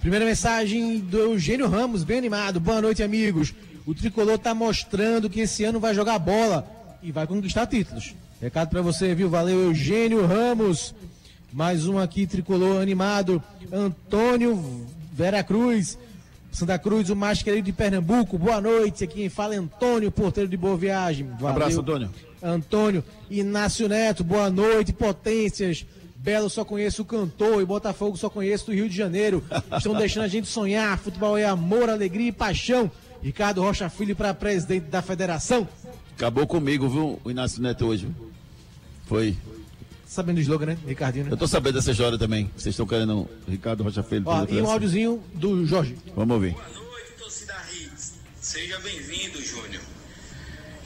Primeira mensagem do Eugênio Ramos, bem animado. Boa noite, amigos. O tricolor tá mostrando que esse ano vai jogar bola e vai conquistar títulos. Recado pra você, viu? Valeu, Eugênio Ramos. Mais um aqui, tricolor animado. Antônio Vera Cruz. Santa Cruz, o mais querido de Pernambuco. Boa noite. Aqui quem fala é Antônio, porteiro de Boa Viagem. Valeu. Abraço, Antônio. Antônio Inácio Neto, boa noite, potências. Belo só conheço o cantor e Botafogo só conheço do Rio de Janeiro. Estão deixando a gente sonhar. Futebol é amor, alegria e paixão. Ricardo Rocha Filho para presidente da federação. Acabou comigo, viu, o Inácio Neto hoje. Foi. Sabendo do slogan, né, Ricardinho? Né? Eu tô sabendo dessa história também. Vocês estão querendo o Ricardo Rocha Filho. Ó, e um áudiozinho do Jorge. Vamos ouvir. Boa noite, torcida Hits. Seja bem-vindo, Júnior.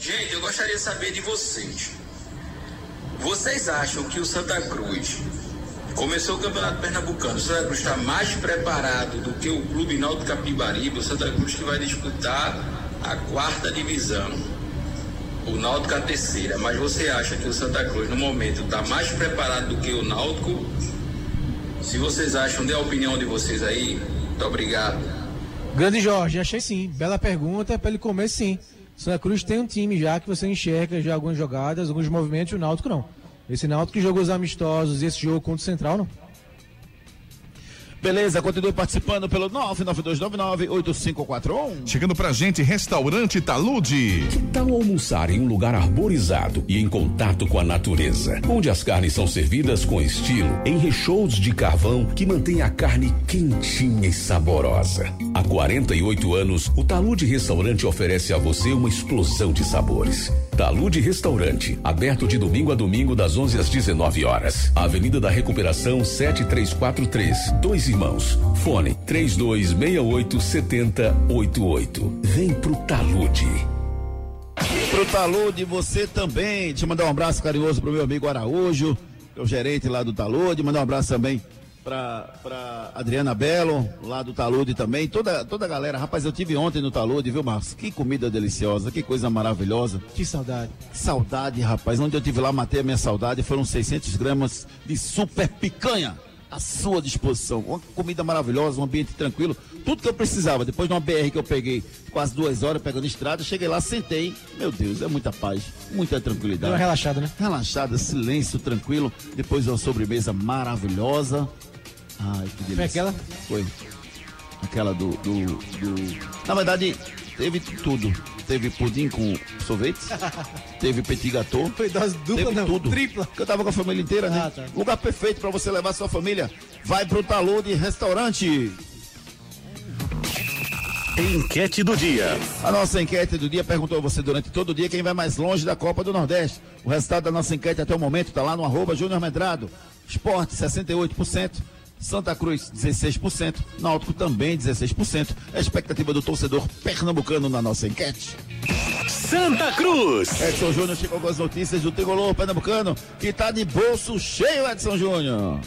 Gente, eu gostaria de saber de vocês. Vocês acham que o Santa Cruz começou o Campeonato Pernambucano? O Santa Cruz está mais preparado do que o Clube Náutico Capibaribe? O Santa Cruz que vai disputar a quarta divisão. O Náutico a terceira. Mas você acha que o Santa Cruz, no momento, está mais preparado do que o Náutico? Se vocês acham, dê a opinião de vocês aí. Muito obrigado. Grande Jorge, achei sim. Bela pergunta, para ele comer sim. Santa Cruz tem um time já que você enxerga já algumas jogadas, alguns movimentos, o Náutico não. Esse Náutico que jogou os amistosos e esse jogo contra o Central não. Beleza, continue participando pelo 992998541. Chegando pra gente, restaurante Talude. Que tal almoçar em um lugar arborizado e em contato com a natureza, onde as carnes são servidas com estilo, em recheios de carvão que mantém a carne quentinha e saborosa. Há 48 anos, o Talude Restaurante oferece a você uma explosão de sabores. Talude Restaurante, aberto de domingo a domingo das 11 às 19 horas. Avenida da Recuperação 7343, Dois Irmãos. Fone 3268 7088. Vem pro Talude. Pro Talude, você também. Deixa eu mandar um abraço carinhoso pro meu amigo Araújo, que é o gerente lá do Talude. Mandar um abraço também pra, pra Adriana Belo, lá do Talude também. Toda, toda a galera. Rapaz, eu tive ontem no Talude, viu, Marcos? Que comida deliciosa, que coisa maravilhosa. Que saudade. Que saudade, rapaz. Onde eu tive lá, matei a minha saudade. Foram 600 gramas de super picanha à sua disposição. Uma comida maravilhosa, um ambiente tranquilo. Tudo que eu precisava. Depois de uma BR que eu peguei quase duas horas pegando estrada, cheguei lá, sentei. Meu Deus, é muita paz, muita tranquilidade. Deu uma relaxada, né? Relaxada, silêncio, tranquilo. Depois uma sobremesa maravilhosa. Ai, que delícia. Foi aquela? Foi. Aquela do, do, do... Na verdade, teve tudo. Teve pudim com sorvete, teve petit gâteau. Foi dose dupla, teve não, tudo. tripla. Porque eu tava com a família inteira, né? Ah, tá. Lugar perfeito pra você levar sua família. Vai pro Talude Restaurante. Enquete do dia. A nossa enquete do dia perguntou a você durante todo o dia quem vai mais longe da Copa do Nordeste. O resultado da nossa enquete até o momento está lá no arroba Júnior Medrado. Esporte 68%, Santa Cruz 16%, Náutico também 16%. É a expectativa do torcedor pernambucano na nossa enquete. Santa Cruz. Edson Júnior chegou com as notícias do tricolor pernambucano que está de bolso cheio, Edson Júnior.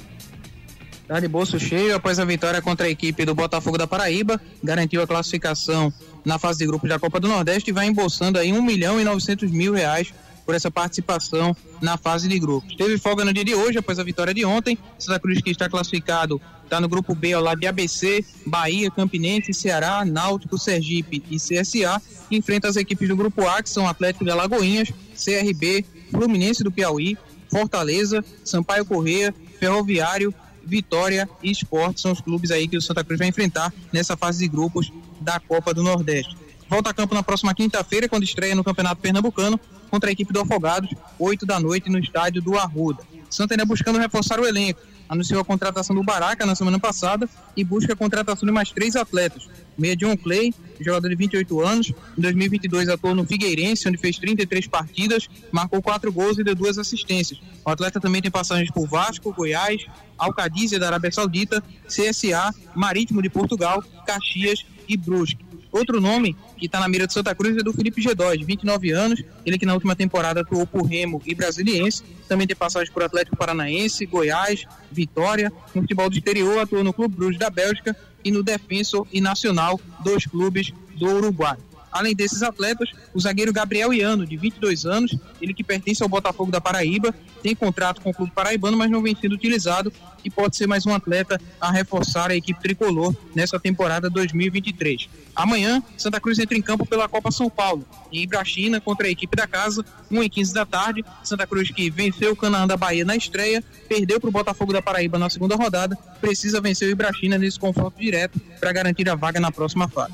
Tá de bolso cheio após a vitória contra a equipe do Botafogo da Paraíba, garantiu a classificação na fase de grupos da Copa do Nordeste e vai embolsando aí 1 milhão e 900 mil reais por essa participação na fase de grupos. Teve folga no dia de hoje após a vitória de ontem. Santa Cruz que está classificado está no grupo B ao lado de ABC, Bahia, Campinense, Ceará, Náutico, Sergipe e CSA. enfrenta as equipes do grupo A que são Atlético de Alagoinhas, CRB, Fluminense do Piauí, Fortaleza, Sampaio Correia, Ferroviário, Vitória e Esporte são os clubes aí que o Santa Cruz vai enfrentar nessa fase de grupos da Copa do Nordeste. Volta a campo na próxima quinta-feira, quando estreia no Campeonato Pernambucano contra a equipe do Afogados, 8 da noite no estádio do Arruda. Santa ainda buscando reforçar o elenco. Anunciou a contratação do Baraca na semana passada e busca a contratação de mais três atletas. Meia John Clay, jogador de 28 anos, em 2022 atuou no Figueirense, onde fez 33 partidas, marcou quatro gols e deu duas assistências. O atleta também tem passagens por Vasco, Goiás, Alcadízia da Arábia Saudita, CSA, Marítimo de Portugal, Caxias e Brusque. Outro nome que está na mira de Santa Cruz é do Felipe Gedó, de 29 anos. Ele que na última temporada atuou por Remo e Brasiliense. Também tem passagem por Atlético Paranaense, Goiás, Vitória. No futebol do exterior atuou no Clube Bruges da Bélgica e no Defensor e Nacional, dois clubes do Uruguai. Além desses atletas, o zagueiro Gabriel Iano, de 22 anos, ele que pertence ao Botafogo da Paraíba, tem contrato com o clube paraibano, mas não vem sendo utilizado e pode ser mais um atleta a reforçar a equipe tricolor nessa temporada 2023. Amanhã, Santa Cruz entra em campo pela Copa São Paulo, em Ibrachina, contra a equipe da casa, 1 e 15 da tarde. Santa Cruz que venceu o Canaã da Bahia na estreia, perdeu para o Botafogo da Paraíba na segunda rodada, precisa vencer o Ibrachina nesse confronto direto para garantir a vaga na próxima fase.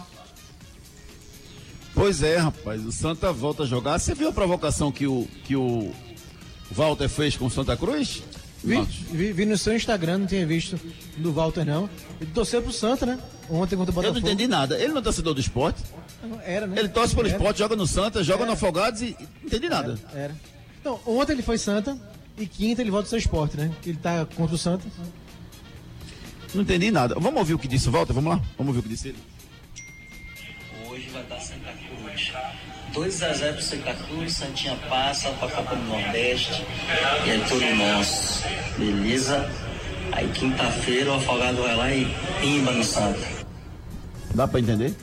Pois é, rapaz, o Santa volta a jogar. Você viu a provocação que o, que o Walter fez com o Santa Cruz? Vi, vi, vi no seu Instagram, não tinha visto do Walter, não. Ele torceu pro Santa, né? Ontem contra o Eu Botafogo. não entendi nada. Ele não é torcedor do esporte. Era, né? Ele torce pelo Era. esporte, joga no Santa, joga Era. no Afogados e não entendi nada. Era. Então, ontem ele foi Santa e quinta ele volta ao seu esporte, né? Ele tá contra o Santa. Não entendi nada. Vamos ouvir o que disse o Walter? Vamos lá? Vamos ouvir o que disse ele. 2 a 0 pro Santa Cruz, Santinha passa pra Copa do Nordeste e é tudo nosso. Beleza? Aí quinta-feira o Afogado vai lá e pimba no Santa. Dá pra entender?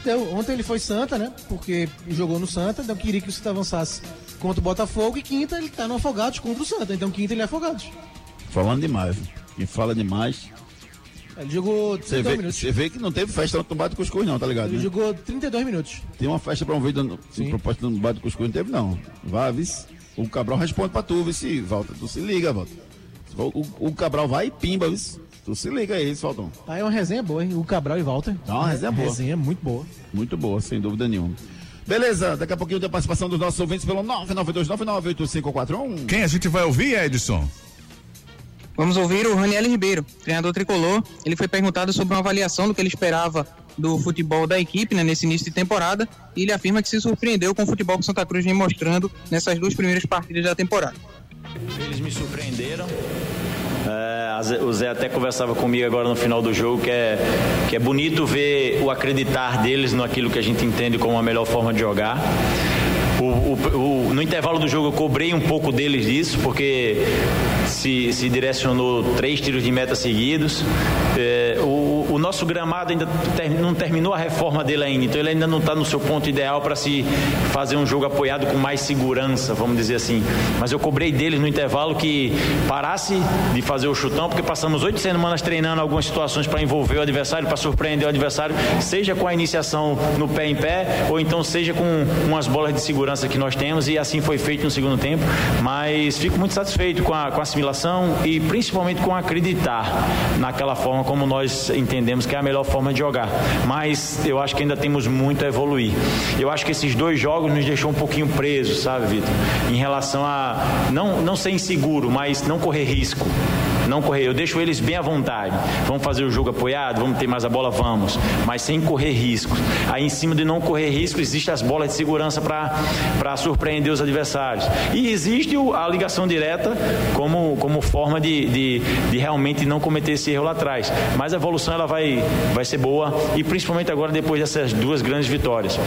Então, ontem ele foi Santa, né? Porque jogou no Santa, então queria que o Santa avançasse contra o Botafogo e quinta ele tá no Afogados contra o Santa. Então quinta ele é Afogados. Falando demais. viu? Quem fala demais. Ele jogou Você 32 vê, minutos. você vê que não teve festa no Tumbado do Cuscuz, não, tá ligado? Ele né? jogou 32 minutos. Tem uma festa promovida no, no propósito do Tumbado do Cuscuz, não teve, não. Vá, vice. O Cabral responde pra tu, vice. Volta. Tu se liga, volta. O, o- Cabral vai e pimba, vice. Tu se liga aí, Salton. Aí é uma resenha boa, hein? O Cabral e Walter. Tá uma resenha boa. Resenha muito boa. Muito boa, sem dúvida nenhuma. Beleza, daqui a pouquinho tem a participação dos nossos ouvintes pelo 992998541. Quem a gente vai ouvir, Edson? Vamos ouvir o Raniel Ribeiro, treinador tricolor. Ele foi perguntado sobre uma avaliação do que ele esperava do futebol da equipe né, nesse início de temporada e ele afirma que se surpreendeu com o futebol que Santa Cruz vem mostrando nessas duas primeiras partidas da temporada. Eles me surpreenderam. É, o Zé até conversava comigo agora no final do jogo que é, que é bonito ver o acreditar deles naquilo que a gente entende como a melhor forma de jogar. O- o- o- no intervalo do jogo eu cobrei um pouco deles disso, porque se, se direcionou três tiros de meta seguidos. É, o, o nosso gramado ainda ter- não terminou a reforma dele ainda, então ele ainda não está no seu ponto ideal para se fazer um jogo apoiado com mais segurança, vamos dizer assim. Mas eu cobrei deles no intervalo que parasse de fazer o chutão, porque passamos oito semanas treinando algumas situações para envolver o adversário, para surpreender o adversário, seja com a iniciação no pé em pé, ou então seja com umas bolas de segurança que nós temos, e assim foi feito no segundo tempo. Mas fico muito satisfeito com a, com a assimilação e principalmente com acreditar naquela forma como nós entendemos que é a melhor forma de jogar. Mas eu acho que ainda temos muito a evoluir. Eu acho que esses dois jogos nos deixou um pouquinho presos, sabe, Vitor? Em relação a não, não ser inseguro, mas não correr risco. Não correr, eu deixo eles bem à vontade. Vamos fazer o jogo apoiado, vamos ter mais a bola, vamos. Mas sem correr riscos. Aí em cima de não correr risco, existem as bolas de segurança para surpreender os adversários. E existe a ligação direta como, como forma de, de, de realmente não cometer esse erro lá atrás. Mas a evolução ela vai, vai ser boa e principalmente agora depois dessas duas grandes vitórias.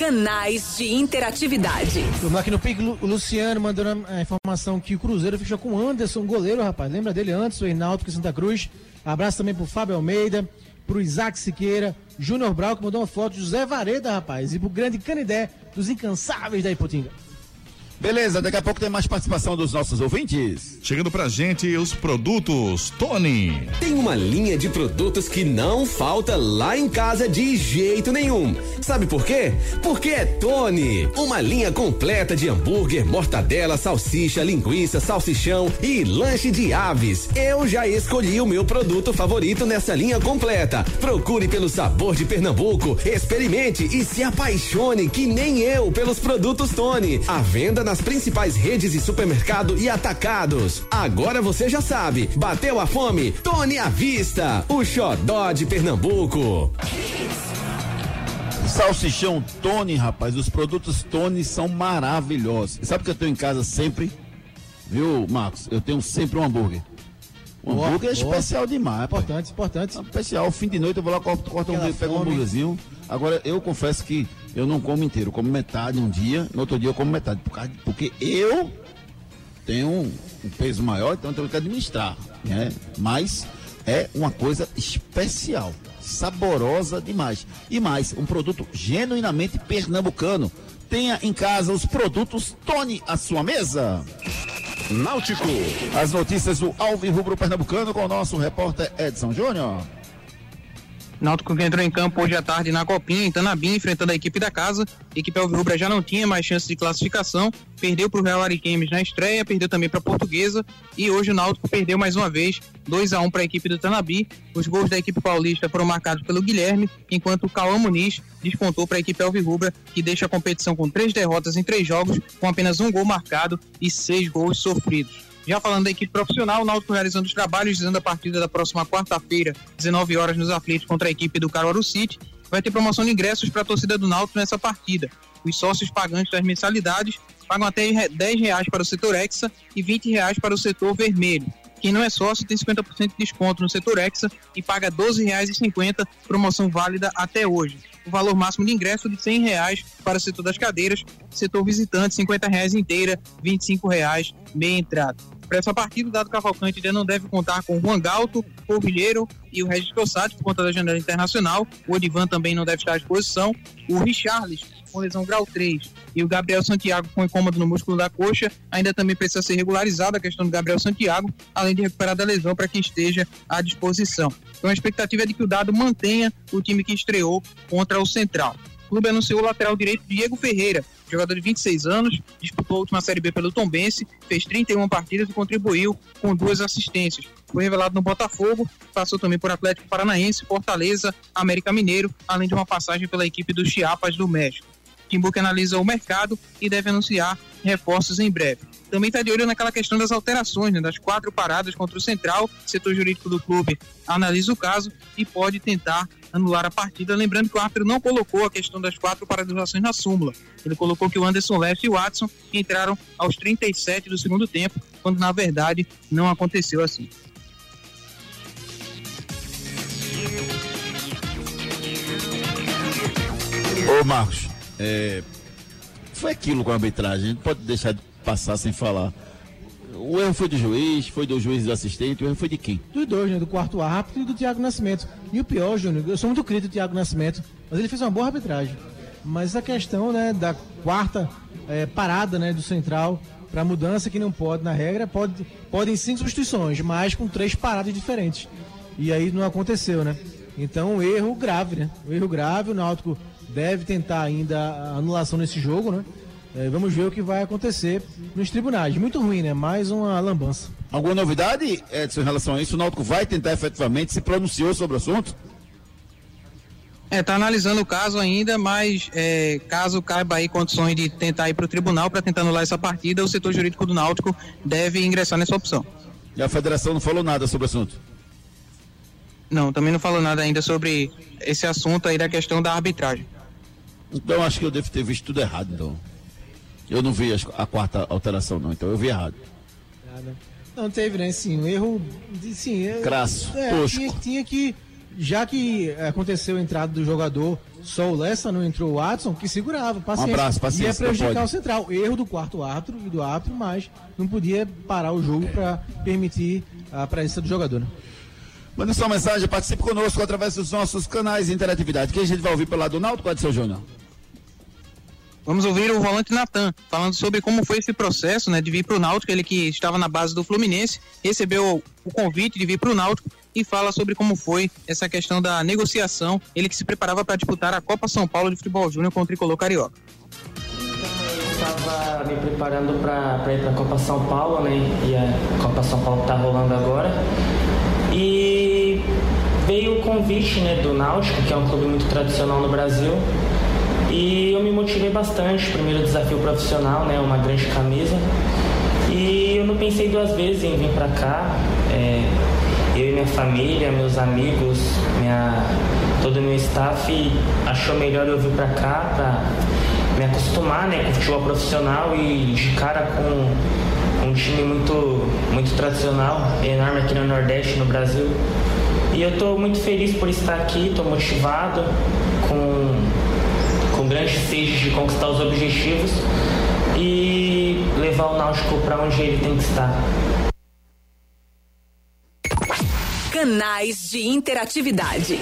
Canais de interatividade. Vamos aqui no Lu- o Luciano mandando a informação que o Cruzeiro fechou com o Anderson, goleiro, rapaz. Lembra dele antes, o Reinaldo que Santa Cruz. Abraço também pro Fábio Almeida, pro Isaac Siqueira, Júnior Brau, que mandou uma foto José Vareda, rapaz. E pro grande Canidé, dos incansáveis da Ipotinga. Beleza, daqui a pouco tem mais participação dos nossos ouvintes. Chegando pra gente os produtos Tony. Tem uma linha de produtos que não falta lá em casa de jeito nenhum. Sabe por quê? Porque é Tony. Uma linha completa de hambúrguer, mortadela, salsicha, linguiça, salsichão e lanche de aves. Eu já escolhi o meu produto favorito nessa linha completa. Procure pelo sabor de Pernambuco, experimente e se apaixone que nem eu pelos produtos Tony. À venda nas principais redes de supermercado e atacados. Agora você já sabe, bateu a fome? Tony à vista, o xodó de Pernambuco. Salsichão Tony, rapaz, os produtos Tony são maravilhosos. E sabe o que eu tenho em casa sempre? Viu, Marcos? Eu tenho sempre um hambúrguer. O Boa, hambúrguer é boa. especial demais, pai. Importante, importante. Especial, fim de noite eu vou lá, corto, corto um pego um hambúrguerzinho. Agora, eu confesso que eu não como inteiro, como metade um dia, no outro dia eu como metade. Por causa porque eu tenho um, um peso maior, então eu tenho que administrar, né? Mas é uma coisa especial, saborosa demais. E mais, um produto genuinamente pernambucano. Tenha em casa os produtos Tony à sua mesa. Náutico. As notícias do Alvi Rubro Pernambucano com o nosso repórter Edson Júnior. Náutico que entrou em campo hoje à tarde na Copinha, em Tanabim, enfrentando a equipe da casa. A equipe Alvirrubra já não tinha mais chance de classificação, perdeu para o Real Ariquemes na estreia, perdeu também para a Portuguesa e hoje o Náutico perdeu mais uma vez, 2 a 1 para a equipe do Tanabi. Os gols da equipe paulista foram marcados pelo Guilherme, enquanto o Cauã Muniz despontou para a equipe Alvirrubra, que deixa a competição com três derrotas em três jogos, com apenas um gol marcado e seis gols sofridos. Já falando da equipe profissional, o Náutico realizando os trabalhos, dizendo a partida da próxima quarta-feira, 19 horas nos aflitos contra a equipe do Caruaru City. Vai ter promoção de ingressos para a torcida do Náutico nessa partida. Os sócios pagantes das mensalidades pagam até 10 reais para o setor Hexa e 20 reais para o setor vermelho. Quem não é sócio tem 50% de desconto no setor Hexa e paga R$ 12,50, promoção válida até hoje. O valor máximo de ingresso de 100 reais para o setor das cadeiras, setor visitante 50 reais inteira, 25 reais meia entrada. Para essa partida, o Dado Cavalcante ainda não deve contar com o Juan Galto, Polvilheiro e o Regis Cossati por conta da janela internacional. O Odivan também não deve estar à disposição. O Richarlis, com lesão grau 3, e o Gabriel Santiago com incômodo no músculo da coxa, ainda também precisa ser regularizada a questão do Gabriel Santiago, além de recuperar da lesão para que esteja à disposição. Então a expectativa é de que o Dado mantenha o time que estreou contra o Central. clube anunciou o lateral direito Diego Ferreira, jogador de 26 anos, disputou a última Série B pelo Tombense, fez 31 partidas e contribuiu com duas assistências. Foi revelado no Botafogo, passou também por Atlético Paranaense, Fortaleza, América Mineiro, além de uma passagem pela equipe do Chiapas do México. Timbuque analisa o mercado e deve anunciar reforços em breve também está de olho naquela questão das alterações, né, das quatro paradas contra o Central. Setor jurídico do clube analisa o caso e pode tentar anular a partida. Lembrando que o árbitro não colocou a questão das quatro paralisações na súmula. Ele colocou que o Anderson Leste e o Watson entraram aos 37 do segundo tempo, quando na verdade não aconteceu assim. Ô Marcos, é, foi aquilo com a arbitragem, gente pode deixar de passar sem falar. O erro foi do juiz, foi do juiz do assistente, o erro foi de quem? Dos dois, né? Do quarto árbitro e do Thiago Nascimento. E o pior, Júnior, eu sou muito crítico do Thiago Nascimento, mas ele fez uma boa arbitragem. Mas a questão, né, da quarta é, parada, né, do central para mudança que não pode na regra, pode podem cinco substituições, mas com três paradas diferentes. E aí não aconteceu, né? Então, um erro grave, né? Um erro grave, o Náutico deve tentar ainda a anulação nesse jogo, né? É, vamos ver o que vai acontecer nos tribunais. Muito ruim, né? Mais uma lambança. Alguma novidade, Edson, em relação a isso? O Náutico vai tentar efetivamente, se pronunciou sobre o assunto? É, tá analisando o caso ainda, mas é, caso caiba aí condições de tentar ir para o tribunal para tentar anular essa partida, o setor jurídico do Náutico deve ingressar nessa opção. E a federação não falou nada sobre o assunto? Não, também não falou nada ainda sobre esse assunto aí da questão da arbitragem. Então acho que eu devo ter visto tudo errado, então. Eu não vi a quarta alteração, não, então eu vi errado. Não teve, né? Sim, um erro. Sim, é, Crasso, é, tosco. Tinha, tinha, que. Já que aconteceu a entrada do jogador, só o Lessa não entrou o Watson, que segurava. Paciência. Um abraço, paciência. Ia prejudicar o central. Erro do quarto árbitro e do árbitro, mas não podia parar o jogo para permitir a presença do jogador. Né? Manda sua mensagem, participe conosco através dos nossos canais de interatividade. Quem a gente vai ouvir pelo lado do Náutico, Edson Júnior? Vamos ouvir o volante Natan, falando sobre como foi esse processo, né, de vir para o Náutico, ele que estava na base do Fluminense, recebeu o convite de vir para o Náutico e fala sobre como foi essa questão da negociação, ele que se preparava para disputar a Copa São Paulo de Futebol Júnior com o Tricolor Carioca. Estava me preparando para ir para a Copa São Paulo, né, e a Copa São Paulo está rolando agora, e veio o convite, né, do Náutico, que é um clube muito tradicional no Brasil, e eu me motivei bastante, primeiro desafio profissional, né, uma grande camisa. E eu não pensei duas vezes em vir para cá. É, eu e minha família, meus amigos, minha, todo o meu staff achou melhor eu vir para cá para me acostumar né, com o futebol profissional e de cara com um time muito, muito tradicional, enorme aqui no Nordeste, no Brasil. E eu estou muito feliz por estar aqui, estou motivado, com com grande sede de conquistar os objetivos e levar o Náutico para onde ele tem que estar. Canais de interatividade.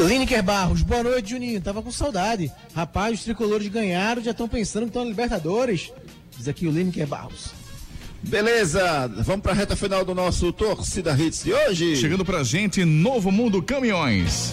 Lineker Barros, boa noite, Juninho. Tava com saudade. Rapaz, os tricolores ganharam, já estão pensando que estão na Libertadores. Diz aqui o Lineker Barros. Beleza, vamos para a reta final do nosso Torcida Hits de hoje. Chegando pra gente, Novo Mundo Caminhões.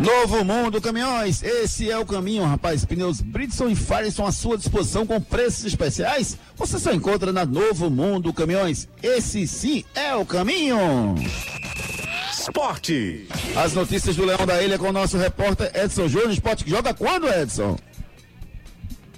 Novo Mundo Caminhões, esse é o caminho, rapaz. Pneus Bridgestone e Firestone à sua disposição com preços especiais. Você só encontra na Novo Mundo Caminhões. Esse sim é o caminho. Esporte. As notícias do Leão da Ilha com o nosso repórter Edson Júnior. Esporte que joga quando, Edson?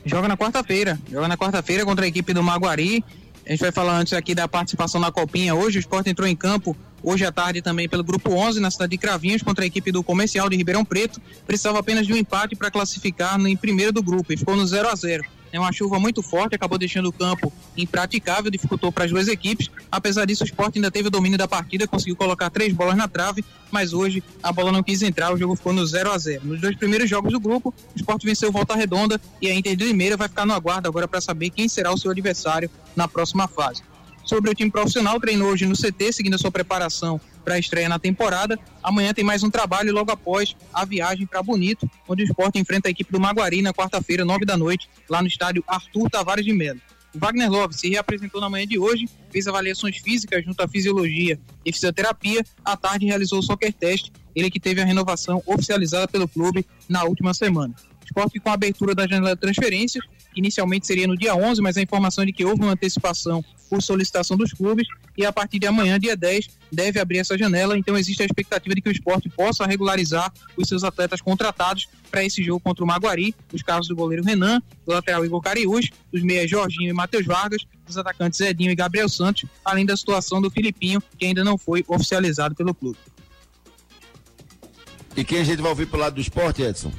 Joga na quarta-feira. Joga na quarta-feira contra a equipe do Maguari. A gente vai falar antes aqui da participação na Copinha. Hoje o esporte entrou em campo, hoje à tarde também pelo Grupo 11, na cidade de Cravinhos, contra a equipe do Comercial de Ribeirão Preto. Precisava apenas de um empate para classificar em primeiro do grupo e ficou no 0 a 0 né, uma chuva muito forte, acabou deixando o campo impraticável, dificultou para as duas equipes. Apesar disso, o Sport ainda teve o domínio da partida, conseguiu colocar três bolas na trave, mas hoje a bola não quis entrar, o jogo ficou no 0 a 0 Nos dois primeiros jogos do grupo, o Sport venceu Volta Redonda e a Inter de Limeira vai ficar no aguardo agora para saber quem será o seu adversário na próxima fase. Sobre o time profissional, treinou hoje no CT, seguindo a sua preparação para a estreia na temporada. Amanhã tem mais um trabalho logo após a viagem para Bonito, onde o esporte enfrenta a equipe do Maguari na quarta-feira, nove da noite, lá no estádio Arthur Tavares de Melo. O Wagner Love se reapresentou na manhã de hoje, fez avaliações físicas junto à fisiologia e fisioterapia. À tarde realizou o soccer test, ele que teve a renovação oficializada pelo clube na última semana. Esporte com a abertura da janela de transferências, que inicialmente seria no dia 11, mas a informação é de que houve uma antecipação por solicitação dos clubes e a partir de amanhã, dia 10, deve abrir essa janela. Então existe a expectativa de que o esporte possa regularizar os seus atletas contratados para esse jogo contra o Maguari, os casos do goleiro Renan, do lateral Igor Cariús, dos meias Jorginho e Matheus Vargas, dos atacantes Edinho e Gabriel Santos, além da situação do Filipinho, que ainda não foi oficializado pelo clube. E quem a gente vai ouvir pelo lado do esporte, Edson?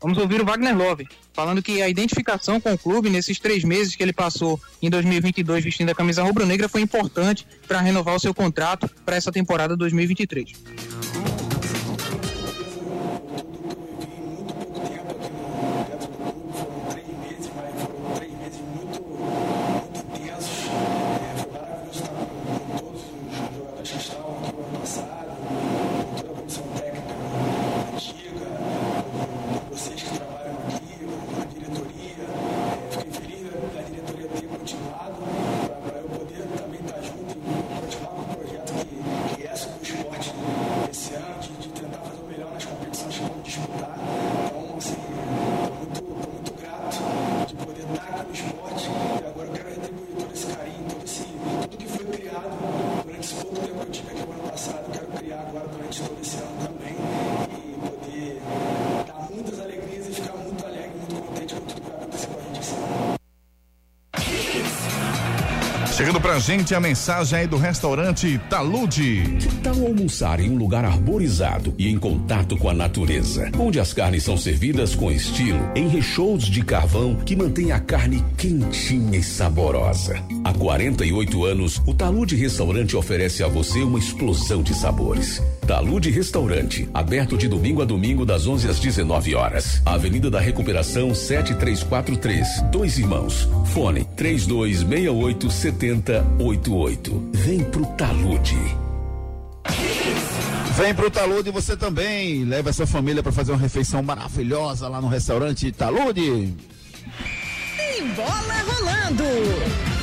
Vamos ouvir o Wagner Love, falando que a identificação com o clube nesses três meses que ele passou em 2022 vestindo a camisa rubro-negra foi importante para renovar o seu contrato para essa temporada 2023. Chegando pra gente a mensagem aí do restaurante Talude. Que tal almoçar em um lugar arborizado e em contato com a natureza, onde as carnes são servidas com estilo, em recheios de carvão que mantém a carne quentinha e saborosa. Há 48 anos, o Talude Restaurante oferece a você uma explosão de sabores. Talude Restaurante, aberto de domingo a domingo das 11 às 19 horas. Avenida da Recuperação 7343, Dois Irmãos. Fone 3268 7088. Vem pro Talude. Vem pro Talude você também. Leva sua família para fazer uma refeição maravilhosa lá no restaurante Talude. Tem bola rolando.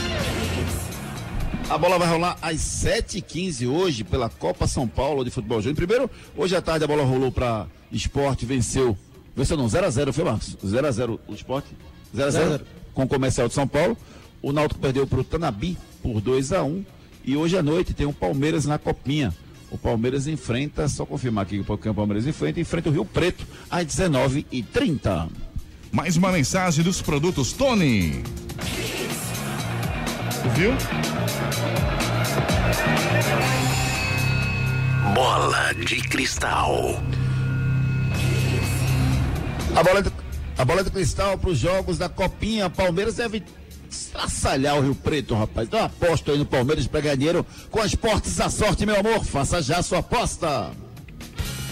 A bola vai rolar às 7h15 hoje pela Copa São Paulo de Futebol Júnior. Primeiro, hoje à tarde a bola rolou para esporte, venceu. Venceu não, 0x0, foi Marcos? 0x0 o esporte? 0x0 com o comercial de São Paulo. O Náutico perdeu para o Tanabi por 2 a 1 E hoje à noite tem o Palmeiras na Copinha. O Palmeiras enfrenta, só confirmar aqui que o Palmeiras enfrenta, enfrenta o Rio Preto às 19h30. Mais uma mensagem dos produtos Tony. Viu? Bola de cristal. A bola, de, a bola de cristal para os jogos da Copinha. Palmeiras deve estraçalhar o Rio Preto, rapaz. Então aposto aí no Palmeiras para ganhar dinheiro com as portas da sorte, meu amor. Faça já a sua aposta.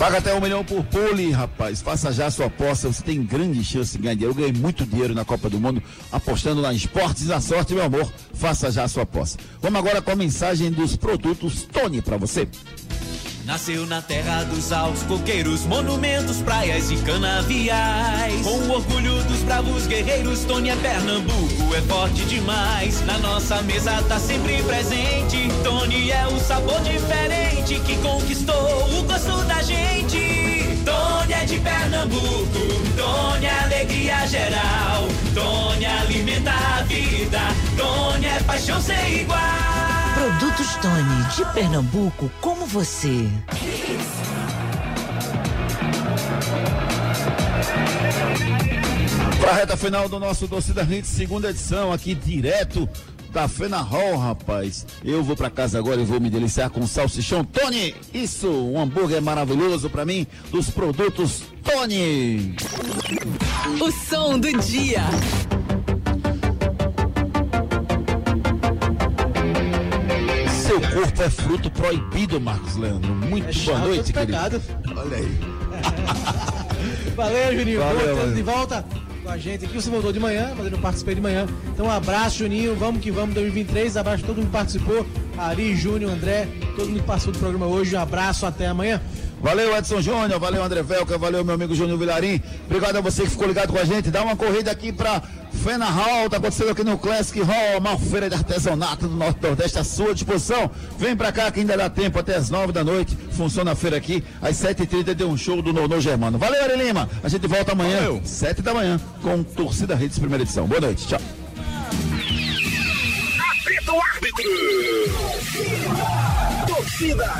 Paga até um milhão por pole, rapaz. Faça já a sua aposta. Você tem grande chance de ganhar dinheiro. Eu ganhei muito dinheiro na Copa do Mundo apostando na Esportes da Sorte, meu amor. Faça já a sua aposta. Vamos agora com a mensagem dos produtos Tony para você. Nasceu na terra dos altos coqueiros, monumentos, praias e canaviais. Com o orgulho dos bravos guerreiros, Tony é Pernambuco, é forte demais. Na nossa mesa tá sempre presente. Tony é o sabor diferente que conquistou o gosto da gente. Tony é de Pernambuco, Tony é alegria geral. Tony alimenta a vida. Tony é paixão sem igual. Produtos Tony, de Pernambuco, como você. Pra reta final do nosso Torcida Hits, segunda edição, aqui direto da Fena Hall, rapaz. Eu vou pra casa agora e vou me deliciar com salsichão Tony. Isso, um hambúrguer maravilhoso pra mim, dos produtos Tony. O som do dia. Corpo é fruto proibido, Marcos Leandro. Muito É boa noite, querido. pecado. Olha aí. Valeu, Juninho. Valeu, valeu. de volta com a gente aqui. Você voltou de manhã, mas eu não participei de manhã. Então, um abraço, Juninho. Vamos que vamos, 2023. Abraço a todo mundo que participou. Ari, Júnior, André, todo mundo que passou do programa hoje. Um abraço, até amanhã. Valeu, Edson Júnior, valeu, André Velca, valeu, meu amigo Júnior Vilarim. Obrigado a você que ficou ligado com a gente. Dá uma corrida aqui pra Fena Hall, tá acontecendo aqui no Classic Hall, a maior feira de artesanato do Norte Nordeste à sua disposição. Vem pra cá que ainda dá tempo, até as nove da noite. Funciona a feira aqui, às sete e trinta tem um show do Nono Germano. Valeu, Ari Lima. A gente volta amanhã, sete da manhã, com Torcida Redes primeira edição. Boa noite, tchau. Árbitro. Torcida.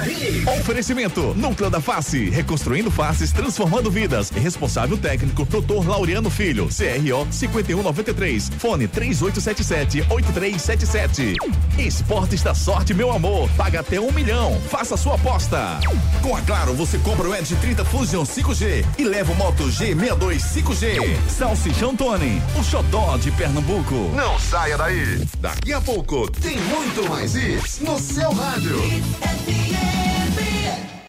Oferecimento Núcleo da Face, reconstruindo faces, transformando vidas. Responsável técnico Dr. Laureano Filho, CRO 5193, fone 3877-8377. Esportes da sorte, meu amor, paga até um milhão. Faça sua aposta. Com a Claro, você compra o Edge 30 Fusion 5G e leva o Moto G62 5G. Salsichão Tony, o xodó de Pernambuco. Não saia daí. Daqui a pouco tem muito mais isso no seu rádio. That's the NBA.